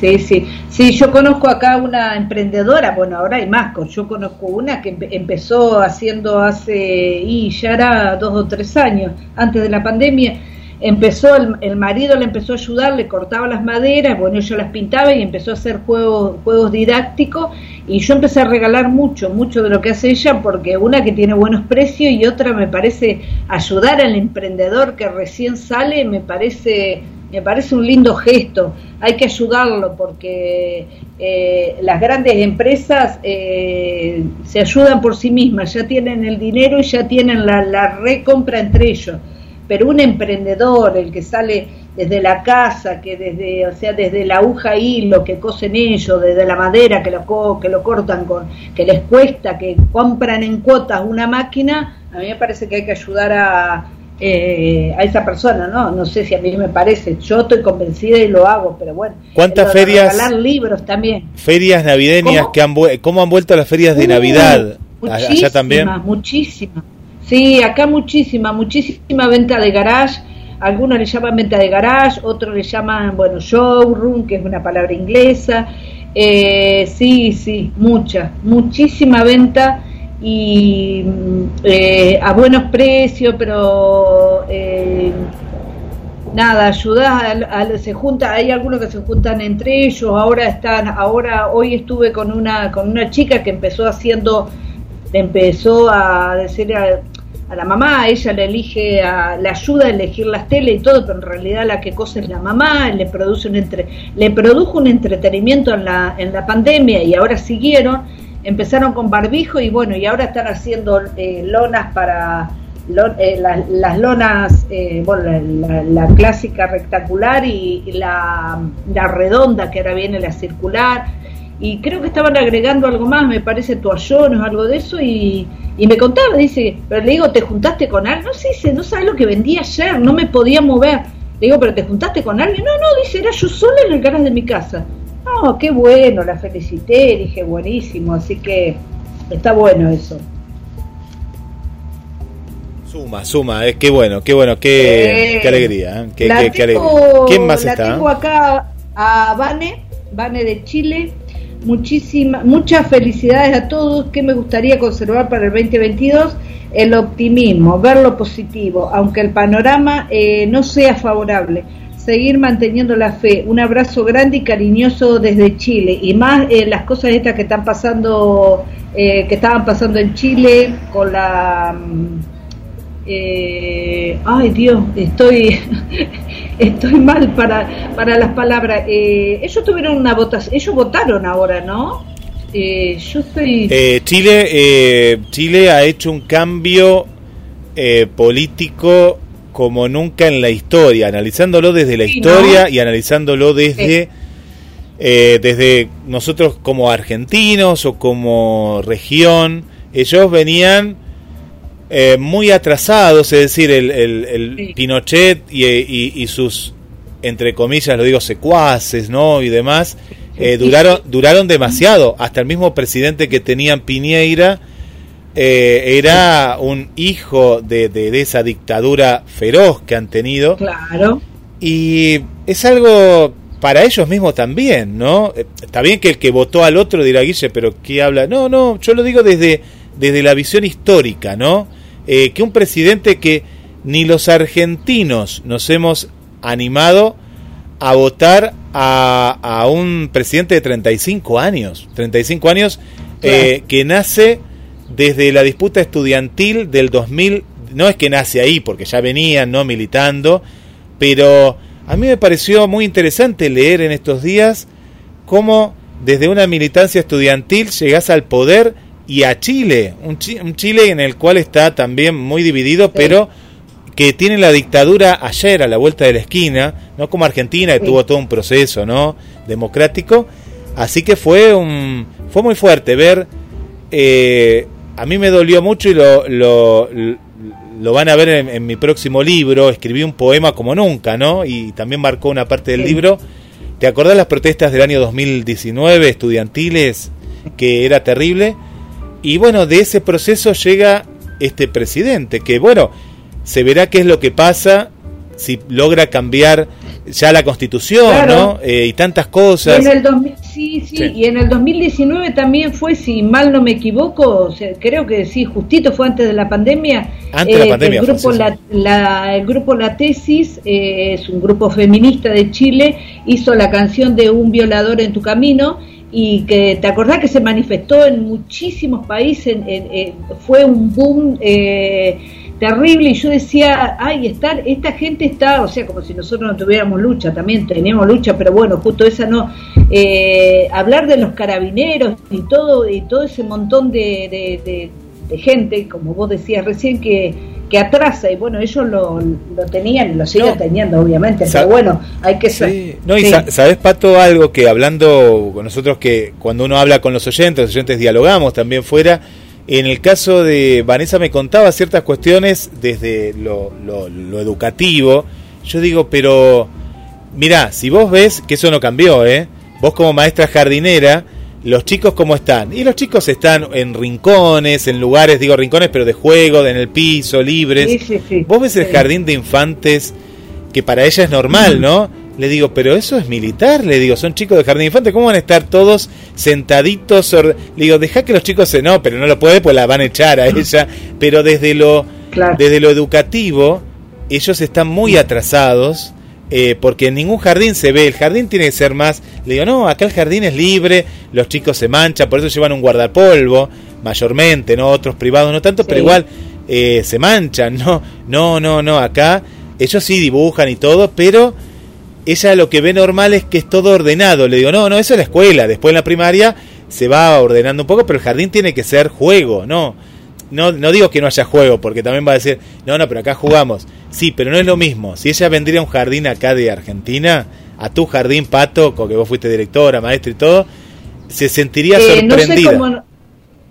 Sí, sí. Sí, yo conozco acá una emprendedora, bueno, ahora hay más, yo conozco una que empe- empezó haciendo hace, y ya era dos o tres años, antes de la pandemia, empezó, el, el marido le empezó a ayudar, le cortaba las maderas, bueno, ella las pintaba y empezó a hacer juegos, juegos didácticos y yo empecé a regalar mucho, mucho de lo que hace ella porque una que tiene buenos precios y otra me parece ayudar al emprendedor que recién sale, me parece me parece un lindo gesto, hay que ayudarlo porque eh, las grandes empresas eh, se ayudan por sí mismas, ya tienen el dinero y ya tienen la, la recompra entre ellos, pero un emprendedor, el que sale desde la casa, que desde, o sea, desde la aguja hilo que cosen ellos, desde la madera que lo, que lo cortan con, que les cuesta, que compran en cuotas una máquina, a mí me parece que hay que ayudar a, eh, a esa persona, ¿no? No sé si a mí me parece, yo estoy convencida y lo hago, pero bueno. ¿Cuántas ferias- Regalar libros también. Ferias navideñas ¿Cómo? que han ¿Cómo han vuelto las ferias de Uh, Navidad? Allá Muchísimas, también. muchísimas. Sí, acá muchísima, muchísima venta de garage. Algunos le llaman venta de garage, otros le llaman, bueno, showroom, que es una palabra inglesa. Eh, sí, sí, mucha, muchísima venta y mm, eh, a buenos precios, pero eh, nada, ayudas, al- al- se junta, hay algunos que se juntan entre ellos, ahora están, ahora hoy estuve con una con una chica que empezó haciendo, empezó a decirle a, a la mamá, ella le elige, a, le ayuda a elegir las teles y todo, pero en realidad la que cosa es la mamá, le produce un entre, le produjo un entretenimiento en la, en la pandemia y ahora siguieron, empezaron con barbijo y bueno, y ahora están haciendo eh, lonas para eh, la- las lonas, eh, bueno, la, la- clásica rectangular y, la, la redonda, que ahora viene la circular, y creo que estaban agregando algo más, me parece toallones o algo de eso, y, y me contaba, dice, pero le digo, ¿te juntaste con alguien? No sé, dice, no sabes lo que vendí ayer, no me podía mover. Le digo, ¿pero te juntaste con alguien? No, no, dice, era yo sola en el garaje de mi casa. No, qué bueno, la felicité, dije, buenísimo, así que está bueno eso. Suma, suma, es qué bueno, qué bueno, qué, Eh, qué alegría, ¿eh? qué, la qué- qué tengo- alegría. ¿Quién más la está? tengo acá a Vane, Vane de Chile. Muchísimas, muchas felicidades a todos. que me gustaría conservar para el 2022? El optimismo, ver lo positivo, aunque el panorama eh, no sea favorable. Seguir manteniendo la fe. Un abrazo grande y cariñoso desde Chile. Y más eh, las cosas estas que están pasando, eh, que estaban pasando en Chile con la. mm, eh, ay Dios, estoy estoy mal para, para las palabras. Eh, ellos tuvieron una votación, ellos votaron ahora, ¿no? Eh, yo estoy... Eh, Chile, Chile ha hecho un cambio político como nunca en la historia, analizándolo desde la Sí, historia ¿no? y analizándolo desde, eh, desde nosotros como argentinos o como región. Ellos venían eh, muy atrasados, es decir, el, el- el Sí. Pinochet y, y- y sus, entre comillas, lo digo, secuaces, ¿no? Y demás, eh, duraron, duraron demasiado. Hasta el mismo presidente que tenían Piñeira eh, era un hijo de, de- de esa dictadura feroz que han tenido. Claro. Y es algo para ellos mismos también, ¿no? Eh, Está bien que el que votó al otro dirá, Guille, pero ¿qué habla? No, no, yo lo digo desde, desde la visión histórica, ¿no? Eh, que un presidente que ni los argentinos nos hemos animado a votar a, a un presidente de 35 años, 35 años eh, que nace desde la disputa estudiantil del 2000, no es que nace ahí porque ya venían no militando, pero a mí me pareció muy interesante leer en estos días cómo desde una militancia estudiantil llegás al poder y a Chile, un, Chi- un Chile en el cual está también muy dividido, pero que tiene la dictadura ayer a la vuelta de la esquina, no como Argentina que Sí. tuvo todo un proceso, ¿no? democrático, así que fue un fue muy fuerte ver eh, a mí me dolió mucho y lo, lo, lo van a ver en, en mi próximo libro. Escribí un poema como nunca, ¿no? Y también marcó una parte del Sí. libro. ¿Te acordás las protestas del año 2019, estudiantiles, que era terrible? Y bueno, de ese proceso llega este presidente, que bueno, se verá qué es lo que pasa si logra cambiar ya la constitución, Claro. ¿no? Eh, y tantas cosas. en el 2000 sí, sí, Sí. y en el 2019 también fue, si mal no me equivoco, o sea, creo que sí, justito fue antes de la pandemia. Antes de la eh, pandemia El grupo, sí, sí. la, la- el grupo La Tesis, eh, es un grupo feminista de Chile, hizo la canción de Un violador en tu camino y que te acordás que se manifestó en muchísimos países, en- en- en- fue un boom eh, terrible y yo decía, ay, estar, esta gente está, o sea, como si nosotros no tuviéramos lucha, también teníamos lucha, pero bueno, justo esa no, eh, hablar de los carabineros y todo, y todo ese montón de, de- de- de gente, como vos decías recién, que, que atrasa, y bueno, ellos lo, lo tenían y lo siguen No. teniendo, obviamente, pero bueno, hay que ser. Sí. No, y sí. sa- sabes, Pato, algo que hablando con nosotros, que cuando uno habla con los oyentes, los oyentes dialogamos también fuera. En el caso de Vanessa me contaba ciertas cuestiones desde lo, lo- lo educativo. Yo digo, pero mirá, si vos ves que eso no cambió, ¿eh? Vos como maestra jardinera, los chicos cómo están. Y los chicos están en rincones, en lugares, digo rincones, pero de juego, en el piso, libres. Sí, sí, sí. Vos ves el jardín de infantes que para ella es normal, ¿no? Le digo, pero eso es militar, le digo, son chicos de jardín de infantes, ¿cómo van a estar todos sentaditos? or-?" Le digo, deja que los chicos se... No, pero no lo puede, pues la van a echar a ella. Pero desde lo, Claro. desde lo educativo, ellos están muy atrasados, eh, porque en ningún jardín se ve, el jardín tiene que ser más... Le digo, no, acá el jardín es libre, los chicos se manchan, por eso llevan un guardapolvo, mayormente, ¿no? Otros privados no tanto, pero igual eh, se manchan, no, no, no, no, acá ellos sí dibujan y todo, pero ella lo que ve normal es que es todo ordenado. Le digo, no, no, eso es la escuela, después en la primaria se va ordenando un poco, pero el jardín tiene que ser juego, ¿no? No, no digo que no haya juego, porque también va a decir, no, no, pero acá jugamos. Sí, pero no es lo mismo. Si ella vendría a un jardín acá de Argentina, a tu jardín, Pato, con que vos fuiste directora, maestra y todo, se sentiría Eh, no sé sorprendida. cómo,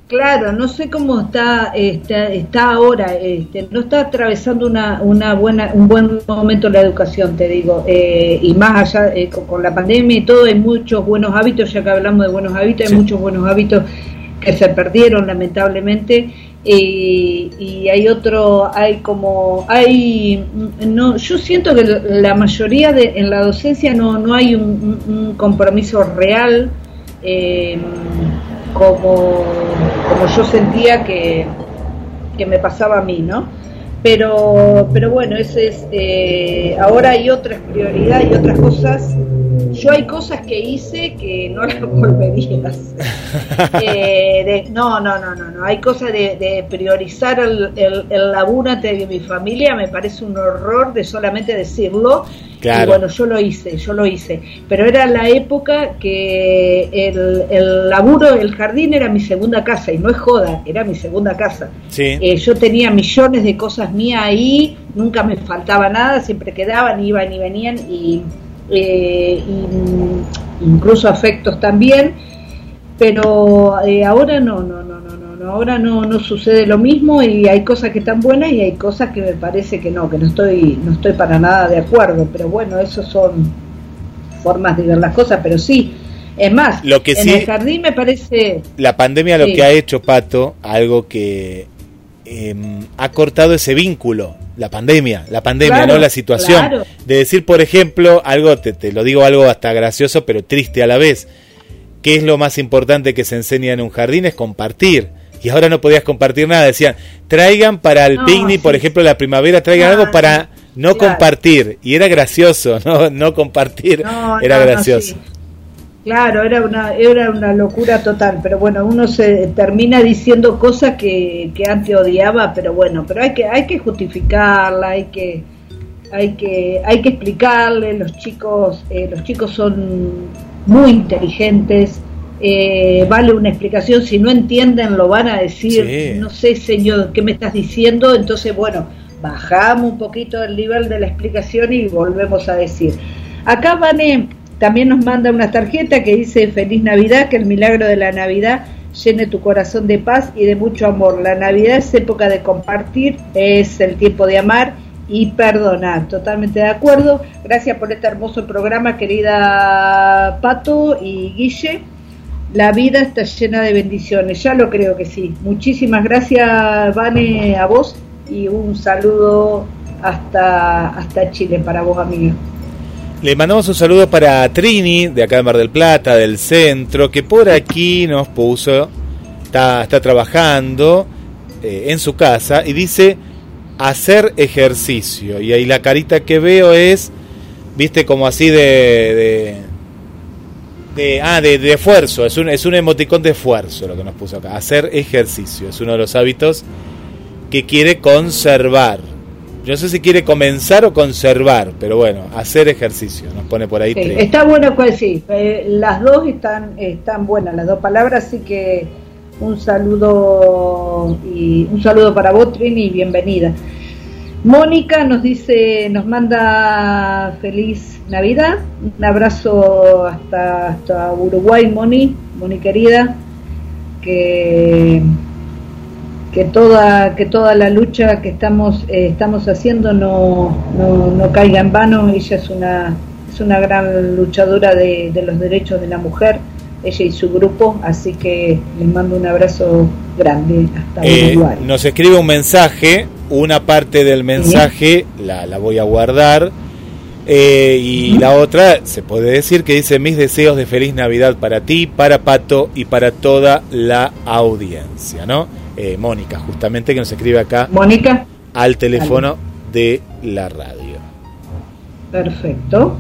claro, no sé cómo está, está, está ahora, este, no está atravesando una, una buena, un buen momento la educación, te digo, eh, y más allá eh, con, con la pandemia y todo, hay muchos buenos hábitos, ya que hablamos de buenos hábitos, Sí. hay muchos buenos hábitos que se perdieron lamentablemente y, y hay otro hay como hay no yo siento que la mayoría de en la docencia no no hay un, un- un compromiso real eh, como como yo sentía que que me pasaba a mí no pero pero bueno ese es eh, ahora hay otras prioridades y otras cosas yo hay cosas que hice que no las volvería a hacer. Eh, de- no, no, no, no, no. Hay cosas de, de priorizar el, el, el laburo ante mi familia, me parece un horror de solamente decirlo. Claro. Y bueno, yo lo hice, yo lo hice. Pero era la época que el, el laburo, el jardín era mi segunda casa, y no es joda, era mi segunda casa. Sí. Eh, yo tenía millones de cosas mías ahí, nunca me faltaba nada, siempre quedaban, iban y venían, y, eh, incluso afectos también, pero eh, ahora no, no, no, no, no, no, ahora no, no sucede lo mismo y hay cosas que están buenas y hay cosas que me parece que no, que no estoy, no estoy para nada de acuerdo, pero bueno, eso son formas de ver las cosas, pero sí, es más, Lo que en sí- el jardín me parece... la pandemia lo Sí. que ha hecho, Pato, algo que em, ha cortado ese vínculo. La pandemia, la pandemia, Claro, no la situación. claro. De decir, por ejemplo, algo, te, te lo digo algo hasta gracioso, pero triste a la vez. ¿Qué es lo más importante que se enseña en un jardín? Es compartir. Y ahora no podías compartir nada. Decían, traigan para el No, picnic, por ejemplo, la primavera, traigan Claro, algo para no claro. compartir. Y era gracioso, no, no compartir. No, era no, gracioso. sí. Claro, era una, era una locura total, pero bueno, uno se termina diciendo cosas que, que antes odiaba, pero bueno, pero hay que, hay que justificarla, hay que, hay que, hay que explicarle, los chicos, eh, los chicos son muy inteligentes, eh, vale una explicación, si no entienden lo van a decir, Sí. no sé señor, ¿qué me estás diciendo? Entonces bueno, bajamos un poquito el nivel de la explicación y volvemos a decir. Acá Vane también nos manda una tarjeta que dice Feliz Navidad, que el milagro de la Navidad llene tu corazón de paz y de mucho amor. La Navidad es época de compartir, es el tiempo de amar y perdonar. Totalmente de acuerdo. Gracias por este hermoso programa, querida Pato y Guille. La vida está llena de bendiciones, ya lo creo que sí. Muchísimas gracias, Vane, a vos y un saludo hasta, hasta Chile para vos, amiga. Le mandamos un saludo para Trini, de acá de Mar del Plata, del centro, que por aquí nos puso, está, está trabajando eh, en su casa y dice hacer ejercicio. Y ahí la carita que veo es, viste, como así de... de, de- ah, de, de esfuerzo, es un, es un emoticón de esfuerzo lo que nos puso acá. Hacer ejercicio, es uno de los hábitos que quiere conservar. Yo no sé si quiere comenzar o conservar, pero bueno, hacer ejercicio, nos pone por ahí Sí, Trini. está bueno pues sí, eh, las dos están están buenas, las dos palabras, así que un saludo y un saludo para vos Trini y bienvenida. Mónica nos dice, nos manda feliz Navidad, un abrazo hasta, hasta Uruguay, Moni, Moni querida, que que toda que toda la lucha que estamos eh, estamos haciendo no, no, no caiga en vano. Ella es una es una gran luchadora de, de los derechos de la mujer ella y su grupo así que les mando un abrazo grande hasta Eh, Uruguay. nos escribe un mensaje, una parte del mensaje la, la voy a guardar eh, y la otra se puede decir que dice mis deseos de feliz Navidad para ti, para Pato y para toda la audiencia, ¿no? Eh, Mónica, justamente que nos escribe acá Mónica al teléfono de la radio. Perfecto.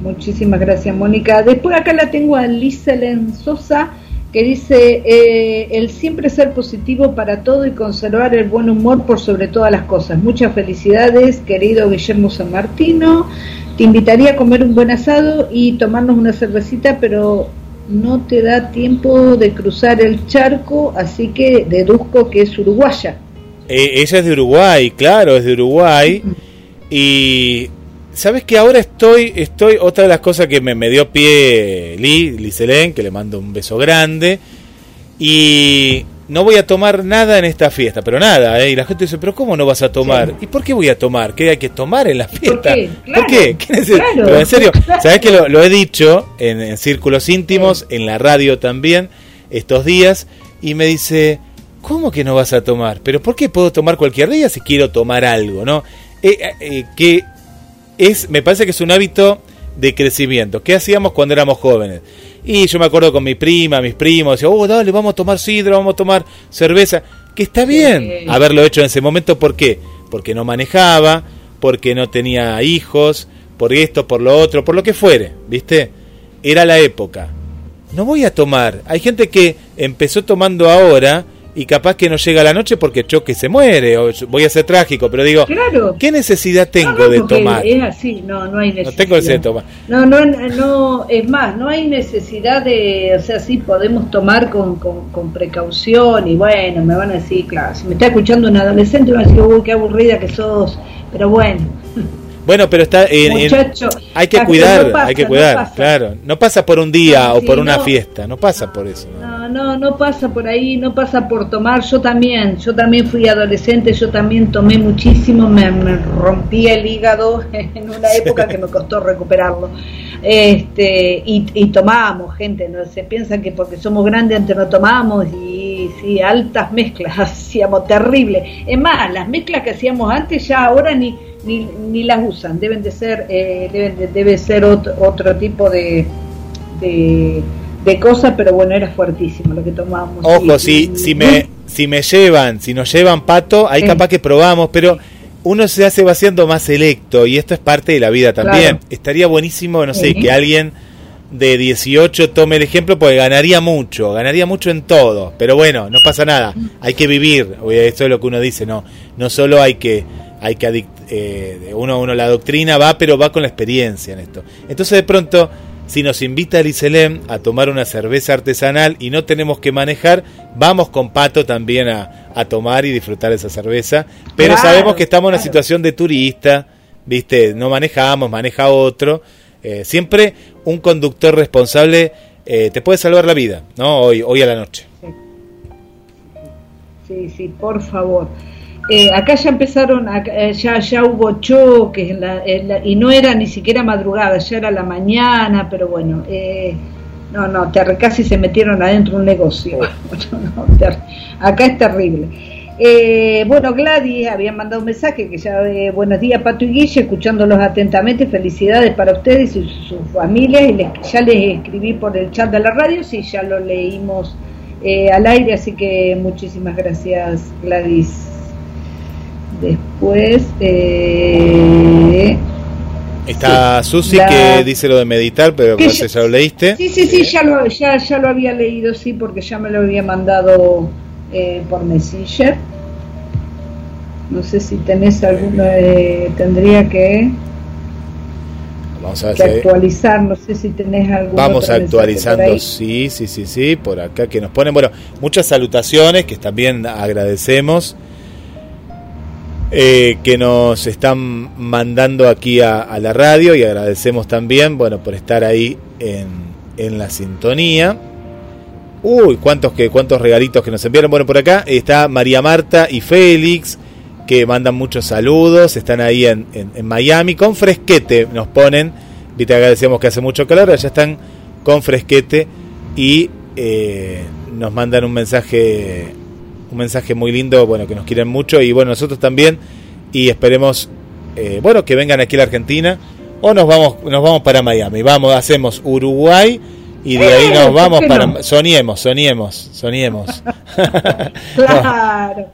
Muchísimas gracias, Mónica. Después acá la tengo a Liselen Sosa, que dice, eh, el siempre ser positivo para todo y conservar el buen humor por sobre todas las cosas. Muchas felicidades, querido Guillermo San Martino. Te invitaría a comer un buen asado y tomarnos una cervecita, pero no te da tiempo de cruzar el charco, así que deduzco que es uruguaya. Eh, ella es de Uruguay, claro, es de Uruguay. Y sabes que ahora estoy, estoy, otra de las cosas que me, me dio pie Li, Liselén, que le mando un beso grande. Y no voy a tomar nada en esta fiesta, pero nada, ¿eh? Y la gente dice, pero ¿cómo no vas a tomar? Sí. ¿Y por qué voy a tomar? ¿Qué hay que tomar en la fiesta? qué? ¿Por qué? Claro, ¿Qué neces- claro. Pero en serio, ¿sabes que lo, lo he dicho en, en círculos íntimos, en la radio también, estos días? Y me dice, ¿cómo que no vas a tomar? ¿Pero por qué puedo tomar cualquier día si quiero tomar algo, no? Eh, eh, eh, que es, me parece que es un hábito de crecimiento. ¿Qué hacíamos cuando éramos jóvenes? Y yo me acuerdo con mi prima, mis primos, decía, oh, dale, vamos a tomar sidra, vamos a tomar cerveza. Que está bien haberlo hecho en ese momento, ¿por qué? Porque no manejaba, porque no tenía hijos, por esto, por lo otro, por lo que fuere, ¿viste? Era la época. No voy a tomar. Hay gente que empezó tomando ahora y capaz que no llega a la noche porque choque y se muere, o voy a ser trágico, pero digo, Claro. ¿qué necesidad tengo No, no, de tomar? Es así, no, no hay No necesidad. tengo necesidad de tomar. No, no, no, es más, no hay necesidad de, o sea, sí podemos tomar con, con, con precaución y bueno, me van a decir, claro, si me está escuchando un adolescente, me van a decir, uy, qué aburrida que sos, pero bueno, Bueno, pero está en, en- muchacho, hay que cuidar, no pasa, hay que no cuidar, pasa. claro. No pasa por un día No, o sí, por una no. fiesta, no pasa por eso. ¿no? No, no, no pasa por ahí, no pasa por tomar. Yo también, yo también fui adolescente, yo también tomé muchísimo, me, me rompí el hígado en una época que me costó recuperarlo. Este, y, y tomábamos, gente, no se piensan que porque somos grandes antes no tomamos y sí, altas mezclas hacíamos terrible. Es más, las mezclas que hacíamos antes ya ahora ni ni, ni las usan, deben de ser eh, deben de- debe ser otro, otro tipo de de, de cosas, pero bueno, era fuertísimo lo que tomábamos. Ojo, Y- si, si, me, si me llevan, si nos llevan pato, ahí Sí. capaz que probamos, pero uno se hace va más selecto y esto es parte de la vida también. Claro. Estaría buenísimo, no sé, Sí. que alguien de 18 tome el ejemplo porque ganaría mucho, ganaría mucho en todo, pero bueno, no pasa nada, hay que vivir, eso es lo que uno dice, no, no solo hay que, hay que eh, uno, uno la doctrina va, pero va con la experiencia en esto. Entonces de pronto, si nos invita el ICELEM a tomar una cerveza artesanal y no tenemos que manejar, vamos con Pato también a, a tomar y disfrutar esa cerveza, pero Claro, sabemos que estamos en una claro. situación de turista, viste, no manejamos, maneja otro. Eh, siempre un conductor responsable eh, te puede salvar la vida, ¿no? Hoy, hoy a la noche. Sí, sí, por favor. Eh, acá ya empezaron, acá, eh, ya, ya hubo choques en la- en la- y no era ni siquiera madrugada, ya era la mañana, pero bueno, eh, no, no, ter- casi se metieron adentro un negocio. No, no, ter- acá es terrible. Eh, bueno, Gladys había mandado un mensaje que ya, eh, buenos días Pato y Guille, escuchándolos atentamente, felicidades para ustedes y sus familias, y les- ya les escribí por el chat de la radio, sí, ya lo leímos eh, al aire, así que muchísimas gracias Gladys. Después, eh, Está Susi La- que dice lo de meditar, pero Que ya- ya lo leíste. Sí, sí, sí, ya lo, ya, ya lo había leído, sí, porque ya me lo había mandado eh, por Messenger. No sé si tenés alguno, eh, tendría que, Vamos a ver que si hay- actualizar, no sé si tenés algún Vamos actualizando, sí, sí, sí, sí, por acá que nos ponen, bueno, muchas salutaciones que también agradecemos, eh, que nos están mandando aquí a, la radio y agradecemos también, bueno, por estar ahí en, en la sintonía. Uy, cuántos que cuántos regalitos que nos enviaron. Bueno, por acá está María Marta y Félix que mandan muchos saludos, están ahí en, en- en Miami con fresquete, nos ponen, viste acá decíamos que hace mucho calor, allá están con fresquete y eh, nos mandan un mensaje un mensaje muy lindo, bueno, que nos quieren mucho y bueno, nosotros también y esperemos eh, bueno, que vengan aquí a la Argentina o nos vamos nos vamos para Miami, vamos, hacemos Uruguay y de ahí nos ¿por vamos para no? soñemos, soñemos, soñemos. Claro.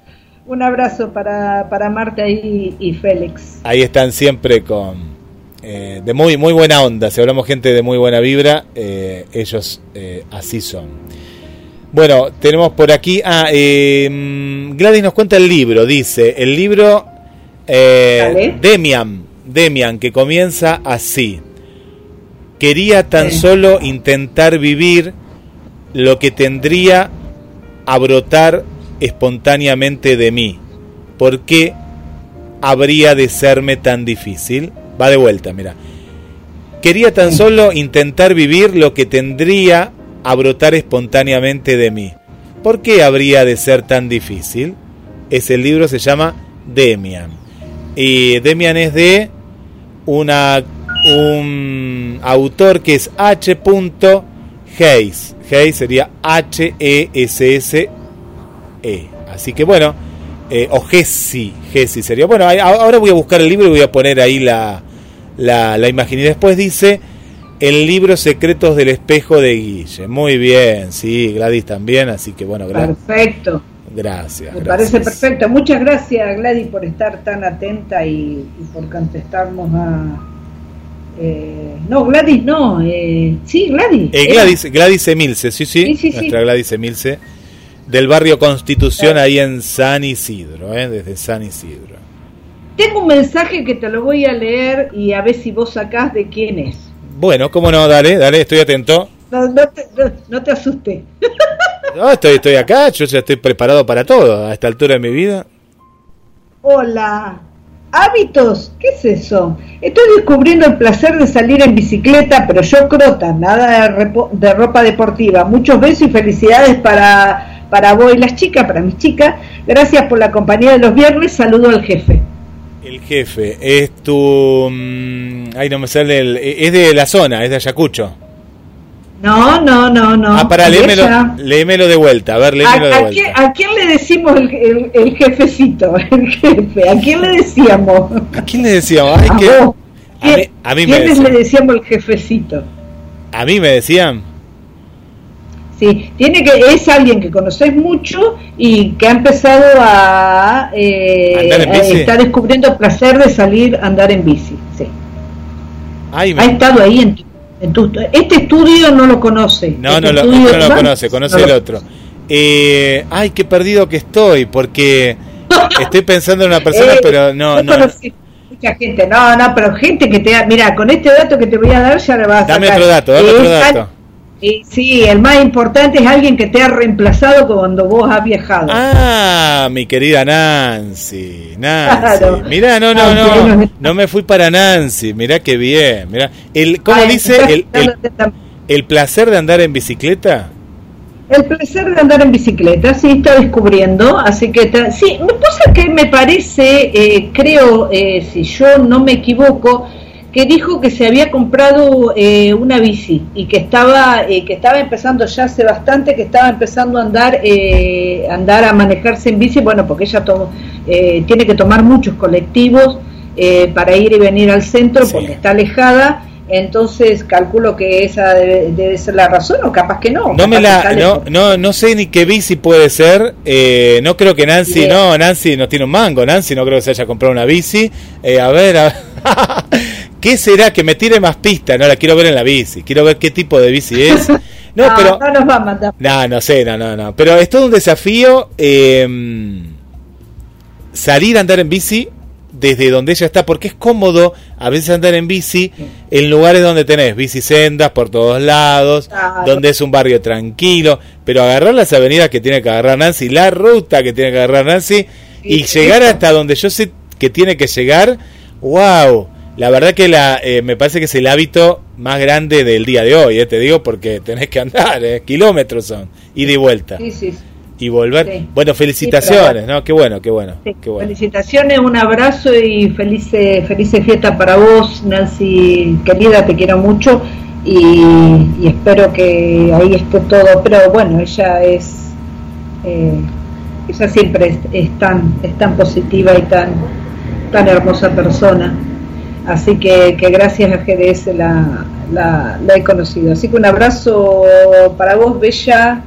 Un abrazo para, para Marta y, y Félix. ahí están siempre con eh, de muy muy buena onda si hablamos gente de muy buena vibra eh, ellos eh, así son bueno tenemos por aquí ah, eh, Gladys nos cuenta el libro dice el libro eh. Demian Demian que comienza así quería tan solo intentar vivir lo que tendría a brotar espontáneamente de mí ¿por qué habría de serme tan difícil? Va de vuelta, mira. Quería tan solo intentar vivir lo que tendría a brotar espontáneamente de mí. ¿Por qué habría de ser tan difícil? Ese libro se llama Demian. Y Demian es de una, un autor que es H. Hayes. Hayes sería H-E-S-S-E. Así que bueno, eh, o Gessi, Gessi sería. Bueno, ahora voy a buscar el libro y voy a poner ahí la, la, la imagen. Y después dice el libro Secretos del Espejo de Guille. Muy bien, sí, Gladys también, así que bueno, gra- Perfecto. gracias. Me gracias. parece perfecto. Muchas gracias, Gladys, por estar tan atenta y, y por contestarnos a. eh, no, Gladys, no. Eh, sí, Gladys. Eh. Gladys, Gladys Emilce, sí, sí, Sí, sí, sí. nuestra Gladys Emilce, del barrio Constitución ahí en San Isidro, eh, desde San Isidro. Tengo un mensaje que te lo voy a leer y a ver si vos sacás de quién es. Bueno, cómo no, dale, dale, estoy atento. No, no te, no, no te asustes. No, estoy, estoy acá, yo ya estoy preparado para todo a esta altura de mi vida. Hola. Hábitos, ¿qué es eso? Estoy descubriendo el placer de salir en bicicleta, pero yo crota, nada de, repo- de ropa deportiva. Muchos besos y felicidades para, para vos y las chicas, para mis chicas. Gracias por la compañía de los viernes. Saludo al jefe. El jefe es tu... mm, Ay, no me sale el... Es de la zona, es de Ayacucho. No, no, no, no. ah, para, léemelo, léemelo de vuelta, a ver, ¿A, léemelo de a vuelta. quién, a quién le decimos el, el- el jefecito? El jefe. ¿A quién le decíamos? ¿A quién le decíamos? Ay, A que... vos. A mí, ¿Quién- a mí me ¿Quiénes decían. le decíamos el jefecito? A mí me decían. Sí, tiene que es alguien que conoces mucho y que ha empezado a, eh, ¿Andar en a- está descubriendo el placer de salir a andar en bici. Sí. Ay, Ha estado ahí en tu, en tu- este estudio no lo conoce. No, Este no, lo, conoce, conoce No el otro. Eh, ay, qué perdido que estoy, porque estoy pensando en una persona, Eh, pero no, no. conocés Mucha gente, no, no, pero gente que te da, mira, con este dato que te voy a dar ya le vas a Dame sacar. otro dato, dame otro dato. Eh, sí, el más importante es alguien que te ha reemplazado cuando vos has viajado. Ah, mi querida Nancy, Nancy. Claro. Mirá, no, no, no, no- no me fui para Nancy, mirá qué bien, mirá. El, ¿Cómo Ay, dice? El, el, placer de andar en bicicleta. El placer de andar en bicicleta, sí, está descubriendo, así que está, sí, pasa que me parece, eh, creo, eh, si yo no me equivoco, que dijo que se había comprado eh, una bici y que estaba eh, que estaba empezando ya hace bastante que estaba empezando a andar eh, andar a manejarse en bici bueno porque ella tomo, eh, tiene que tomar muchos colectivos eh, para ir y venir al centro Sí. porque está alejada entonces calculo que esa debe, debe ser la razón o capaz que no No me la, no, no, no sé ni qué bici puede ser. eh, no creo que Nancy, Bien. no, Nancy no tiene un mango. Nancy no creo que se haya comprado una bici. Eh, a ver, a ver. ¿qué será? Que me tire más pista. No la quiero ver en la bici. Quiero ver qué tipo de bici es. No, no, pero no nos va a matar no, no sé, no, no, no. Pero es todo un desafío eh, salir a andar en bici desde donde ella está, porque es cómodo a veces andar en bici en lugares donde tenés bicisendas por todos lados, Claro. donde es un barrio tranquilo, pero agarrar las avenidas que tiene que agarrar Nancy, la ruta que tiene que agarrar Nancy y llegar hasta donde yo sé que tiene que llegar, wow. La verdad que la, eh, me parece que es el hábito más grande del día de hoy, eh, te digo, porque tenés que andar, eh, kilómetros son, ida y vuelta, sí, sí, y volver. Sí. Bueno, felicitaciones, ¿no? Qué bueno, qué bueno, Sí, qué bueno. Felicitaciones, un abrazo y felices felices fiestas para vos, Nancy, querida, te quiero mucho y, y espero que ahí esté todo. Pero bueno, ella es, eh, ella siempre es, es tan, es tan positiva y tan, tan hermosa persona. Así que, que gracias a GDS la, la, la he conocido. Así que un abrazo para vos, Bella,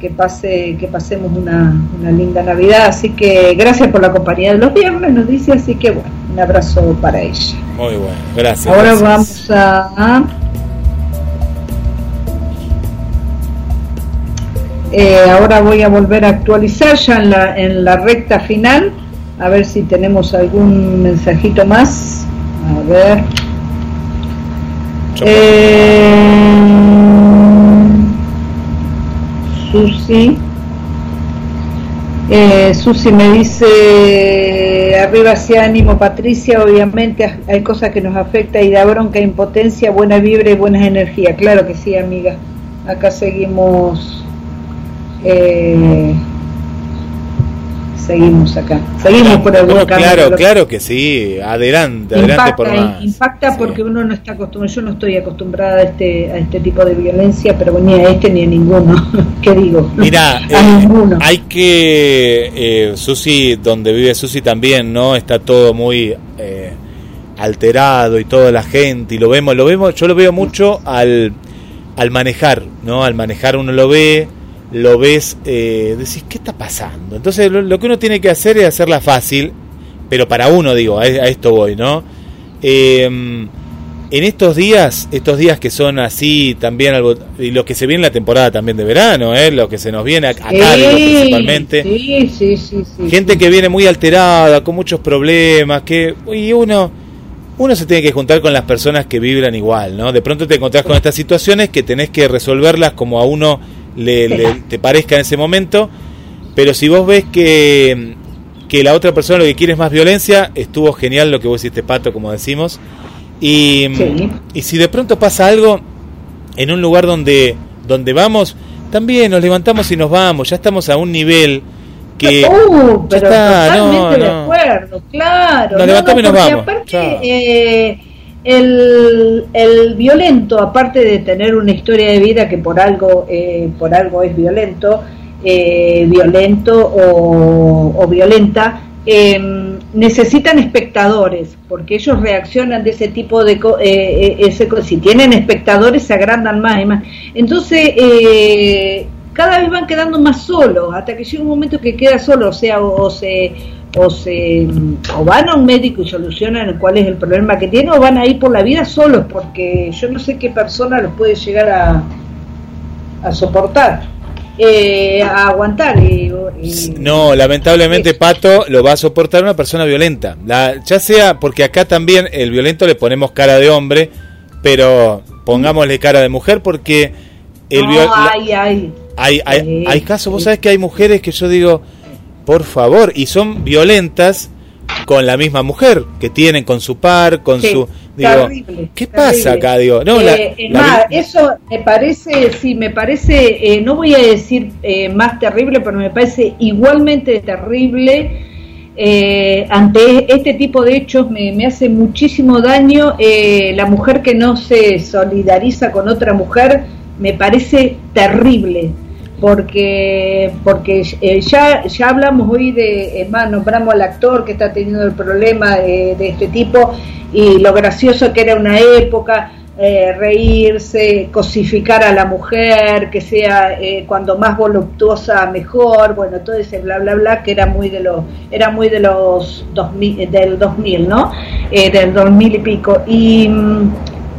que pase que pasemos una, una linda Navidad. Así que gracias por la compañía de los viernes, nos dice. Así que bueno, un abrazo para ella. Muy bueno, gracias. Ahora gracias. vamos a. Eh, ahora voy a volver a actualizar ya en la, en la recta final, a ver si tenemos algún mensajito más. A ver. Eh, Susi. Eh, Susi me dice, arriba hacia ánimo Patricia, obviamente hay cosas que nos afectan y da bronca, impotencia, buena vibra y buenas energías. Claro que sí, amiga. Acá seguimos, eh, seguimos acá, seguimos por el No, buen camino. claro, claro que sí. Adelante, adelante por impacta, más. impacta Sí. porque uno no está acostumbrado, yo no estoy acostumbrada a este, a este tipo de violencia, pero ni a este ni a ninguno. ¿Qué digo? Mira, a eh, ninguno. hay que. Eh, Susi, donde vive Susi también, ¿no? Está todo muy eh, alterado y toda la gente, y lo vemos, lo vemos, yo lo veo mucho al, al manejar, ¿no? Al manejar uno lo ve, lo ves, eh, decís, ¿qué está pasando? Entonces, lo, lo que uno tiene que hacer es hacerla fácil, pero para uno, digo, a, a esto voy, ¿no? Eh, en estos días, estos días que son así también, algo, y lo que se viene en la temporada también de verano, ¿eh? lo que se nos viene acá, Sí, principalmente, Sí, sí, sí, sí, gente que viene muy alterada, con muchos problemas, que y uno uno se tiene que juntar con las personas que vibran igual, ¿no? De pronto te encontrás con estas situaciones que tenés que resolverlas como a uno le, le- te parezca en ese momento, pero si vos ves que que la otra persona lo que quiere es más violencia, estuvo genial lo que vos hiciste, Pato, como decimos. Y, Sí. y si de pronto pasa algo en un lugar donde, donde vamos, también nos levantamos y nos vamos, ya estamos a un nivel que... Uh, pero está, no, totalmente de no. acuerdo, claro. Nos levantamos y nos vamos, Aparte, eh, el, el violento, aparte de tener una historia de vida que por algo, eh, por algo es violento, eh, violento o, o violenta, eh, necesitan espectadores, porque ellos reaccionan de ese tipo de co- eh, eh, ese si tienen espectadores se agrandan más y más. Entonces, eh, cada vez van quedando más solos, hasta que llega un momento que queda solo, o sea, o, o se o se o van a un médico y solucionan cuál es el problema que tiene, o van a ir por la vida solos, porque yo no sé qué persona los puede llegar a, a soportar, eh, a aguantar. Y, y- No, lamentablemente, Pato, lo va a soportar una persona violenta. La, ya sea porque acá también el violento le ponemos cara de hombre, pero pongámosle cara de mujer porque el no, viol- la- ay, ay. hay, hay, hay casos, vos sabés que hay mujeres que yo digo, por favor, y son violentas con la misma mujer que tienen con su par, con Sí, su... Digo, terrible, ¿qué terrible. pasa acá? Digo, no, Eh, la más, eso me parece, sí, me parece, eh, no voy a decir eh, más terrible, pero me parece igualmente terrible eh, ante este tipo de hechos me, me hace muchísimo daño eh, la mujer que no se solidariza con otra mujer, me parece terrible porque porque eh, ya ya hablamos hoy de es más nombramos al actor que está teniendo el problema de, este tipo y lo gracioso que era una época eh, reírse, cosificar a la mujer, que sea eh, cuando más voluptuosa mejor, bueno, todo ese bla bla bla que era muy de los era muy de los 2000, del 2000, ¿no? Eh, del 2000 y pico y mm,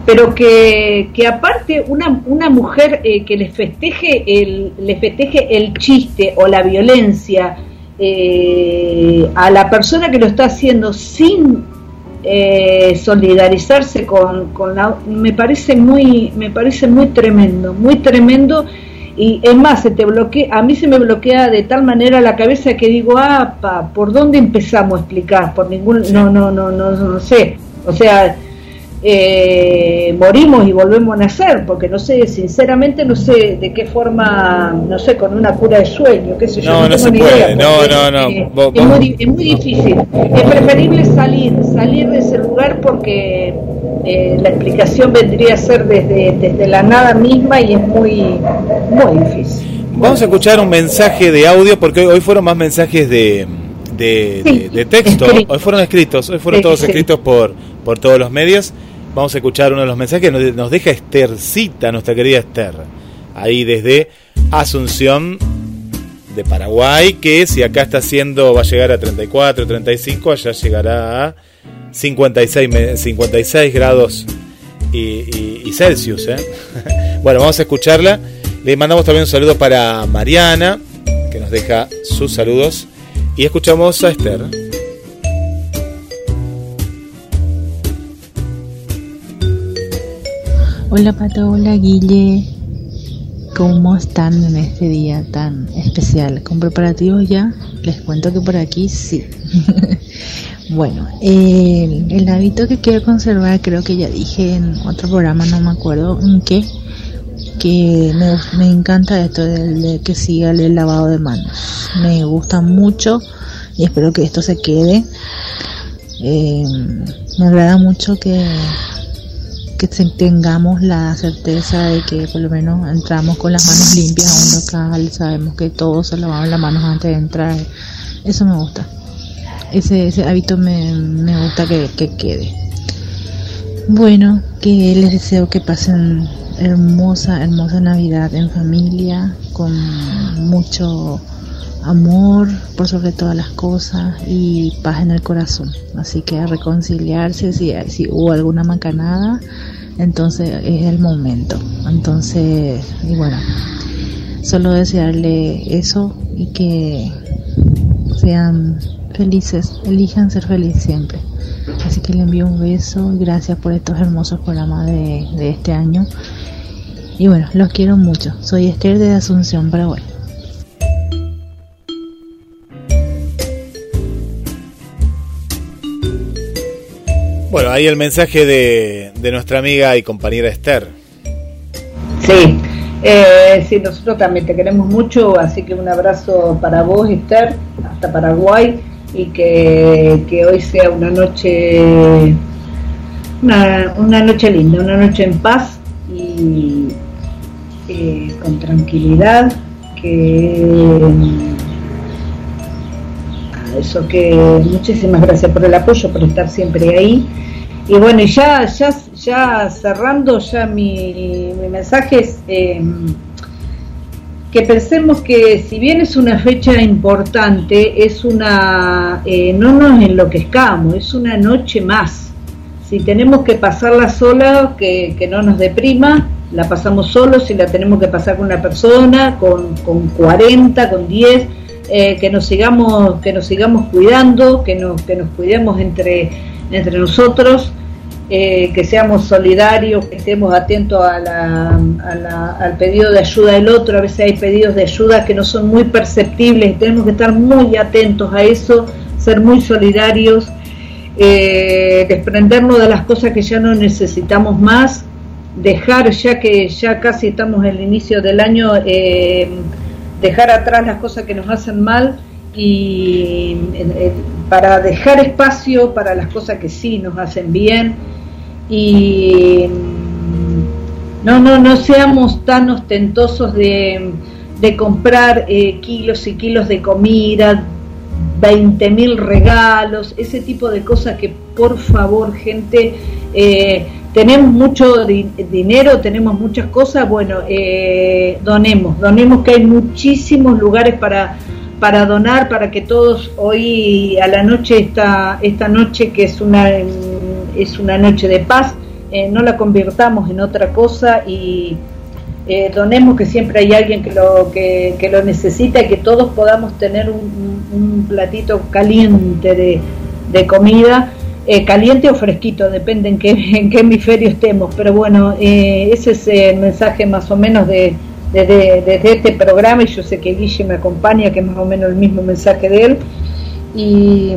pero que, que aparte una, una mujer eh, que les festeje el le festeje el chiste o la violencia eh, a la persona que lo está haciendo sin eh, solidarizarse con, con la me parece muy me parece muy tremendo muy tremendo. Y es más se te bloquea a mí se me bloquea de tal manera la cabeza que digo ah pa, por dónde empezamos a explicar por ningún no no no no no sé o sea eh, morimos y volvemos a nacer, porque no sé, sinceramente no sé de qué forma, no sé, con una cura de sueño, qué sé yo. No, no tengo se puede, idea, no, no, no, eh, vos- es, vos- muy, es muy difícil. Es preferible salir, salir de ese lugar porque eh, la explicación vendría a ser desde, desde la nada misma y es muy, muy difícil. Vamos a escuchar un mensaje de audio porque hoy fueron más mensajes de, de, Sí, de- de texto. Hoy fueron escritos, hoy fueron Sí, todos sí. escritos por, por todos los medios. Vamos a escuchar uno de los mensajes que nos, deja Esthercita, nuestra querida Esther, ahí desde Asunción de Paraguay, que si acá está haciendo, va a llegar a 34, 35, allá llegará a 56, me- 56 grados y, y- y Celsius. ¿eh? bueno, vamos a escucharla. Le mandamos también un saludo para Mariana, que nos deja sus saludos. Y escuchamos a Esther. Hola Pato, hola Guille. ¿Cómo están en este día tan especial? ¿Con preparativos ya? Les cuento que por aquí sí. bueno, el, el hábito que quiero conservar, creo que ya dije en otro programa, no me acuerdo en qué, que me, me encanta esto de, de que siga el lavado de manos. Me gusta mucho y espero que esto se quede. Eh, me agrada mucho que que te- tengamos la certeza de que por lo menos entramos con las manos limpias a un local, sabemos que todos se lavaban las manos antes de entrar, eso me gusta, ese, ese hábito me, me gusta que, que quede. Bueno, que les deseo que pasen hermosa, hermosa Navidad en familia, con mucho amor por sobre todas las cosas y paz en el corazón. Así que a reconciliarse si, si hubo alguna macanada, entonces es el momento. Entonces, y bueno, solo desearle eso y que sean felices, elijan ser felices siempre. Así que le envío un beso y gracias por estos hermosos programas de, de este año. Y bueno, los quiero mucho. Soy Esther de Asunción, Paraguay. Bueno, ahí el mensaje de, de nuestra amiga y compañera Esther. Sí, eh, sí, nosotros también te queremos mucho, así que un abrazo para vos, Esther, hasta Paraguay, y que, que hoy sea una noche, una, una noche linda, una noche en paz y eh, con tranquilidad, que eso que muchísimas gracias por el apoyo, por estar siempre ahí. Y bueno, y ya, ya, ya cerrando ya mi, mi mensaje es eh, que pensemos que si bien es una fecha importante, es una, eh, no nos enloquezcamos, es una noche más. Si tenemos que pasarla sola, que, que no nos deprima, la pasamos solos, si la tenemos que pasar con una persona, con, con 40, con 10, eh, que nos sigamos que nos sigamos cuidando que nos que nos cuidemos entre entre nosotros eh, que seamos solidarios que estemos atentos a la, al pedido de ayuda del otro. A veces hay pedidos de ayuda que no son muy perceptibles tenemos que estar muy atentos a eso ser muy solidarios eh, desprendernos de las cosas que ya no necesitamos más dejar ya que ya casi estamos en el inicio del año eh, dejar atrás las cosas que nos hacen mal y eh, para dejar espacio para las cosas que sí nos hacen bien y mm, no, no, no seamos tan ostentosos de, de comprar eh, kilos y kilos de comida, 20 mil regalos, ese tipo de cosas que por favor gente, eh, tenemos mucho dinero, tenemos muchas cosas, bueno, eh, donemos, donemos que hay muchísimos lugares para, para donar, para que todos hoy a la noche, esta, esta noche que es una, es una noche de paz, eh, no la convirtamos en otra cosa y eh, donemos que siempre hay alguien que lo, que, que lo necesita y que todos podamos tener un, platito caliente de, de comida, eh, caliente o fresquito, depende en qué, en qué hemisferio estemos. Pero bueno, ese es el mensaje más o menos de, de, este programa y yo sé que Guille me acompaña, que es más o menos el mismo mensaje de él. Y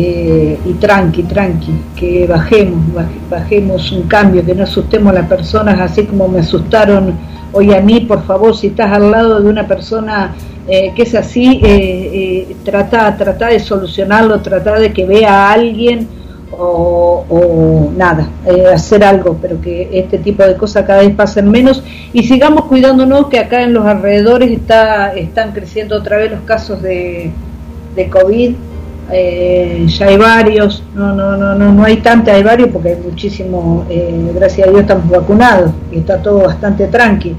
eh, y tranqui, tranqui, que bajemos, bajemos un cambio, que no asustemos a las personas así como me asustaron hoy a mí, por favor, si estás al lado de una persona eh, que es así, eh, trata, trata de solucionarlo, trata de que vea a alguien o, nada, hacer algo, pero que este tipo de cosas cada vez pasen menos. Y sigamos cuidándonos que acá en los alrededores está, están creciendo otra vez los casos de COVID eh, ya hay varios, no, no, no, no, no hay tanta, hay varios porque hay muchísimo, eh, gracias a Dios estamos vacunados y está todo bastante tranqui.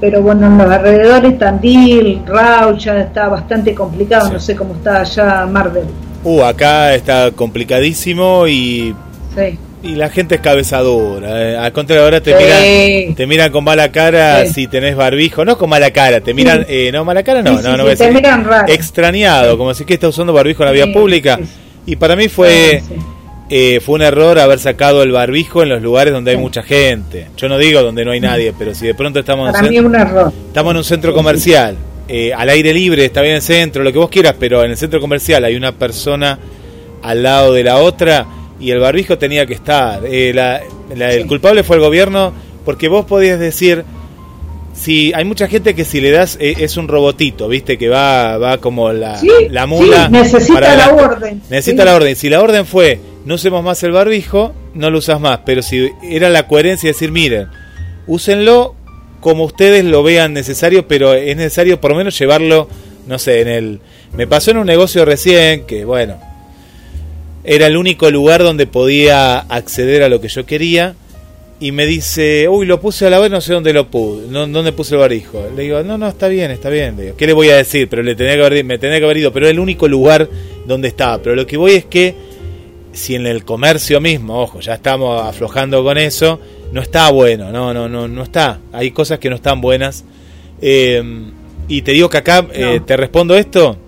Pero bueno, en los alrededores, Tandil, Raúl, ya está bastante complicado, no sé cómo está allá Marvel. Uh, acá está complicadísimo y Sí. Y la gente es cabezadora. eh. Al contrario, ahora te, miran, te miran con mala cara Sí. si tenés barbijo. No con mala cara, te miran. Eh, no, mala cara no, Sí, no, sí, no sí, te miran raro. Extrañado, como si que está usando barbijo en la vía Sí, pública. sí, sí. Y para mí fue. Sí, sí. eh, fue un error haber sacado el barbijo en los lugares donde hay Sí. mucha gente. Yo no digo donde no hay nadie, pero si de pronto estamos en, Para cen- mí es un error. estamos en un centro comercial, eh, al aire libre, está bien en el centro, lo que vos quieras, pero en el centro comercial hay una persona al lado de la otra y el barbijo tenía que estar. Eh, la- la- El Sí. culpable fue el gobierno porque vos podías decir, si hay mucha gente que si le das eh, es un robotito, viste, que va, va como la, Sí, la mula. sí, necesita para la orden. Necesita la orden. Si la orden fue, no usemos más el barbijo, no lo usas más. Pero si era la coherencia de decir, miren, úsenlo como ustedes lo vean necesario, pero es necesario por lo menos llevarlo, no sé, en el... Me pasó en un negocio recién que, bueno, era el único lugar donde podía acceder a lo que yo quería y me dice, uy, lo puse a la vez, no sé dónde lo puse, no, dónde puse el barbijo. Le digo, no, no, está bien, está bien. Le digo, ¿Qué le voy a decir? Pero le tenía que haber, me tenía que haber ido, pero era el único lugar donde estaba. Pero lo que voy es que si en el comercio mismo, ojo, ya estamos aflojando con eso, no está bueno, no, no, no, no está. Hay cosas que no están buenas. Eh, y te digo que acá, eh, te respondo esto,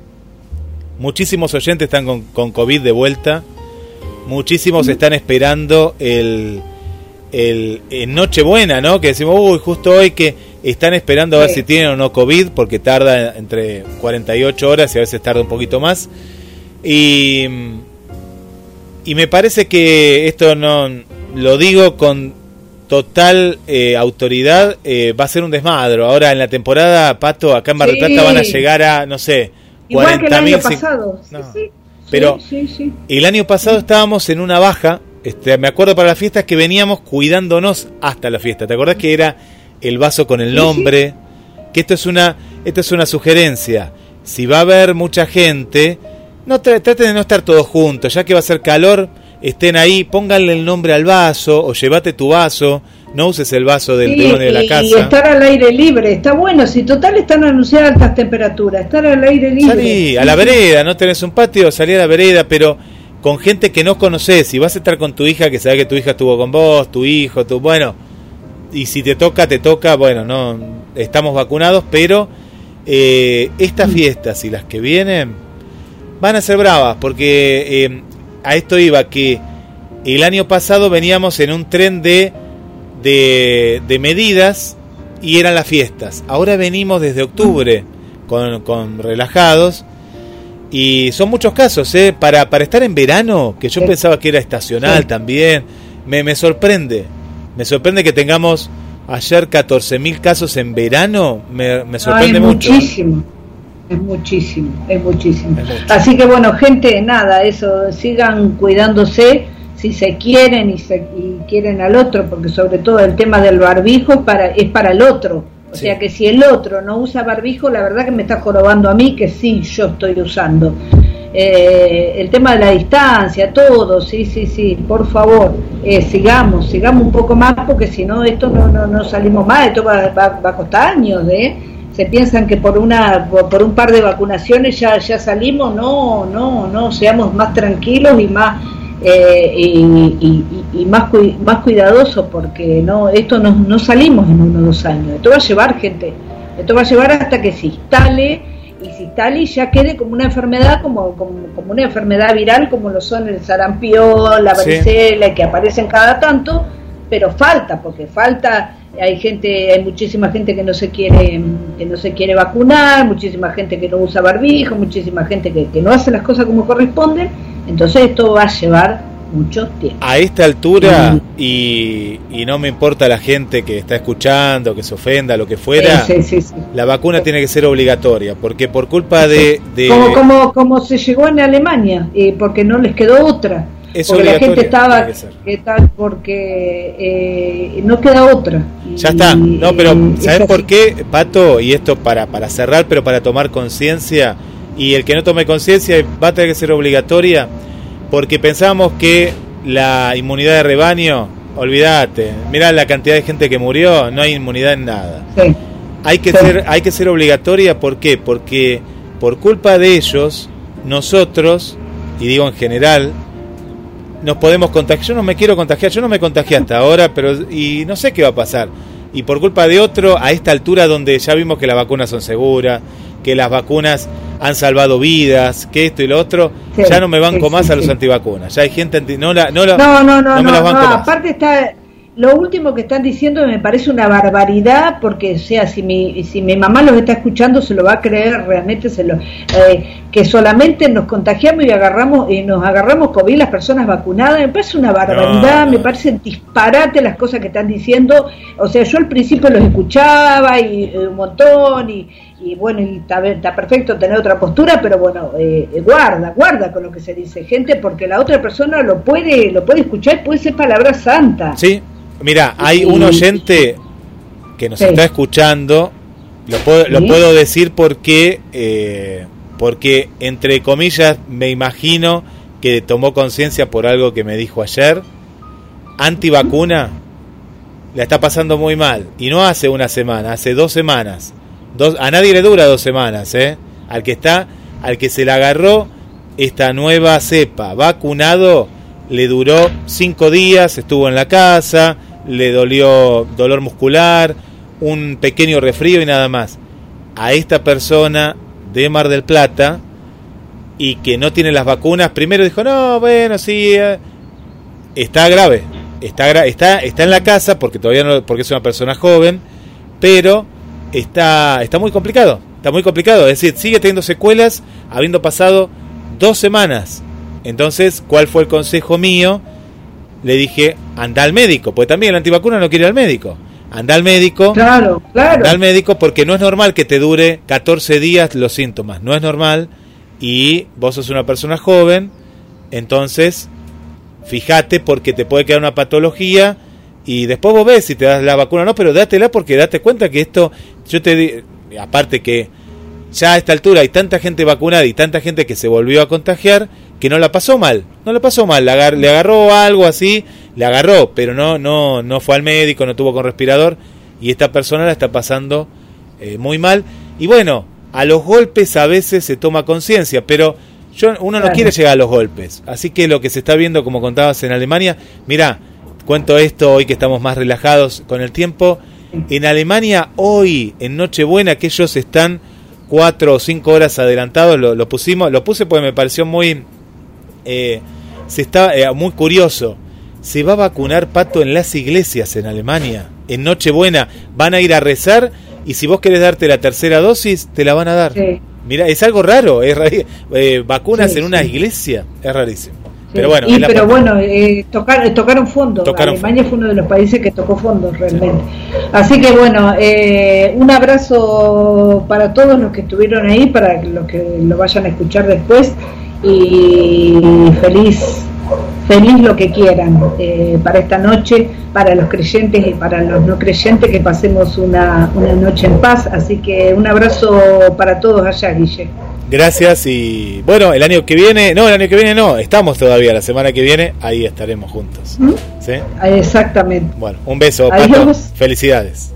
muchísimos oyentes están con, con COVID de vuelta, muchísimos están esperando el, el en Nochebuena, ¿no? Que decimos, uy, justo hoy que están esperando a ver Sí. si tienen o no COVID, porque tarda entre 48 horas y a veces tarda un poquito más. Y, y me parece que esto no lo digo con total eh, autoridad, eh, va a ser un desmadro. Ahora en la temporada, Pato, acá en del Sí. Plata van a llegar a, no sé, Igual que el año 40.000, pasado. Sí, No. sí. Pero- Sí, sí, sí. el año pasado estábamos en una baja, este, me acuerdo para las fiestas que veníamos cuidándonos hasta la fiesta. ¿Te acordás que era el vaso con el Sí, nombre? Que esto es una, esto es una sugerencia. Si va a haber mucha gente, no tra- traten de no estar todos juntos, ya que va a ser calor, estén ahí, pónganle el nombre al vaso o llévate tu vaso, no uses el vaso del, Sí, de la y, casa. y estar al aire libre, está bueno, si total están anunciadas altas temperaturas, estar al aire libre. Salí a la vereda, no tenés un patio, salí a la vereda, pero con gente que no conoces. Si vas a estar con tu hija, que sabes que tu hija estuvo con vos, tu hijo, tu. Bueno, y si te toca, te toca. Bueno, no estamos vacunados, pero eh, estas fiestas y las que vienen van a ser bravas, porque eh, a esto iba que el año pasado veníamos en un tren de, de, de medidas y eran las fiestas. Ahora venimos desde octubre con, con relajados y son muchos casos, ¿eh? Para, para estar en verano, que yo Sí. pensaba que era estacional Sí. también, me, me sorprende. Me sorprende que tengamos ayer 14.000 casos en verano, me, me sorprende mucho. muchísimo. Es muchísimo, es muchísimo. Es mucho. Así que bueno, gente, nada, eso, sigan cuidándose si se quieren y, se, y quieren al otro, porque sobre todo el tema del barbijo es para, es para el otro. O Sí. sea que si el otro no usa barbijo, la verdad que me está jorobando a mí que sí, yo estoy usando. Eh, el tema de la distancia, todo, sí, sí, sí, por favor, eh, sigamos, sigamos un poco más, porque si no, esto no, no, no salimos más, esto va, va, va a costar años, ¿eh? Se piensan que por una por un par de vacunaciones ya, ya salimos, no, no, no, seamos más tranquilos y más eh, y, y- más más cuidadosos, porque no, esto no, no salimos en uno o dos años, esto va a llevar gente, esto va a llevar hasta que se instale y si tal y ya quede como una enfermedad, como, como, como una enfermedad viral, como lo son el sarampión, la Sí. varicela, que aparecen cada tanto, pero falta, porque falta, hay gente, hay muchísima gente que no se quiere, que no se quiere vacunar, muchísima gente que no usa barbijo, muchísima gente que, que no hace las cosas como corresponden, entonces esto va a llevar mucho tiempo. A esta altura, y, y no me importa la gente que está escuchando, que se ofenda, lo que fuera, Sí, sí, sí, sí. la vacuna tiene que ser obligatoria, porque por culpa de... de- Como, como, como se llegó en Alemania, eh, porque no les quedó otra. Es porque la gente estaba que tal porque eh, no queda otra. Ya está. No, pero ¿sabes es por así. qué, Pato? Y esto para, para cerrar, pero para tomar conciencia. Y el que no tome conciencia va a tener que ser obligatoria. Porque pensábamos que la inmunidad de rebaño, olvídate. Mirá la cantidad de gente que murió, no hay inmunidad en nada. Sí. Hay que Sí. ser, hay que ser obligatoria, ¿por qué? Porque por culpa de ellos, nosotros, y digo en general, nos podemos contagiar. Yo no me quiero contagiar, yo no me contagié hasta ahora, pero y no sé qué va a pasar. Y por culpa de otro, a esta altura donde ya vimos que las vacunas son seguras, que las vacunas han salvado vidas, que esto y lo otro, Sí, ya no me banco sí, más sí, a los antivacunas. Ya hay gente anti, no la, no la- No, no, no, me no, las banco más. aparte está lo último que están diciendo me parece una barbaridad porque o sea si mi si mi mamá los está escuchando se lo va a creer realmente se lo eh, que solamente nos contagiamos y agarramos y nos agarramos COVID las personas vacunadas me parece una barbaridad No, me parece disparate las cosas que están diciendo. O sea yo al principio los escuchaba y eh, un montón y y bueno, y está, perfecto tener otra postura, pero bueno, eh, guarda, guarda con lo que se dice, gente, porque la otra persona lo puede, lo puede escuchar y puede ser palabra santa. Sí, mira, hay un oyente que nos Sí. está escuchando, lo puedo, lo puedo decir porque, eh, porque entre comillas me imagino que tomó conciencia por algo que me dijo ayer, antivacuna, la está pasando muy mal, y no hace una semana, hace dos semanas, dos, a nadie le dura dos semanas, ¿eh? al que está, al que se le agarró esta nueva cepa vacunado, le duró cinco días, estuvo en la casa, le dolió dolor muscular, un pequeño resfrío y nada más. A esta persona de Mar del Plata y que no tiene las vacunas, primero dijo, no, bueno, sí, eh", está grave, está, está, está en la casa porque todavía no, porque es una persona joven, pero está, está muy complicado, está muy complicado, es decir, sigue teniendo secuelas habiendo pasado dos semanas. Entonces, ¿cuál fue el consejo mío? Le dije, anda al médico, porque también el antivacuna no quiere ir al médico. Anda al médico, Claro, claro. anda al médico porque no es normal que te dure 14 días los síntomas, no es normal. Y vos sos una persona joven, entonces fíjate porque te puede quedar una patología y después vos ves si te das la vacuna o no, pero dátela porque date cuenta que esto, yo te di, aparte que ya a esta altura hay tanta gente vacunada y tanta gente que se volvió a contagiar que no la pasó mal, no la pasó mal, le, agar- le agarró algo así, le agarró, pero no, no, no fue al médico, no tuvo con respirador y esta persona la está pasando eh, muy mal. Y bueno, a los golpes a veces se toma conciencia, pero yo, uno no Claro. quiere llegar a los golpes, así que lo que se está viendo, como contabas en Alemania, mira, cuento esto hoy que estamos más relajados con el tiempo, en Alemania hoy, en Nochebuena, que ellos están cuatro o cinco horas adelantados, lo, lo pusimos, lo puse porque me pareció muy, eh, se está eh, muy curioso. Se va a vacunar pato en las iglesias en Alemania. En Nochebuena van a ir a rezar y si vos querés darte la tercera dosis, te la van a dar. Mira, es algo raro, es eh, eh, vacunas en una iglesia, es rarísimo. Pero bueno, pero bueno eh, tocar, eh, tocaron fondo. Alemania fue uno de los países que tocó fondo realmente. Así que bueno, eh, un abrazo para todos los que estuvieron ahí, para los que lo vayan a escuchar después y feliz, feliz lo que quieran eh, para esta noche, para los creyentes y para los no creyentes, que pasemos una, una noche en paz. Así que un abrazo para todos allá, Guille. Gracias y bueno, el año que viene, no, el año que viene no, estamos todavía, la semana que viene ahí estaremos juntos. ¿Mm? ¿Sí? Exactamente. Bueno, un beso, Pato. Felicidades.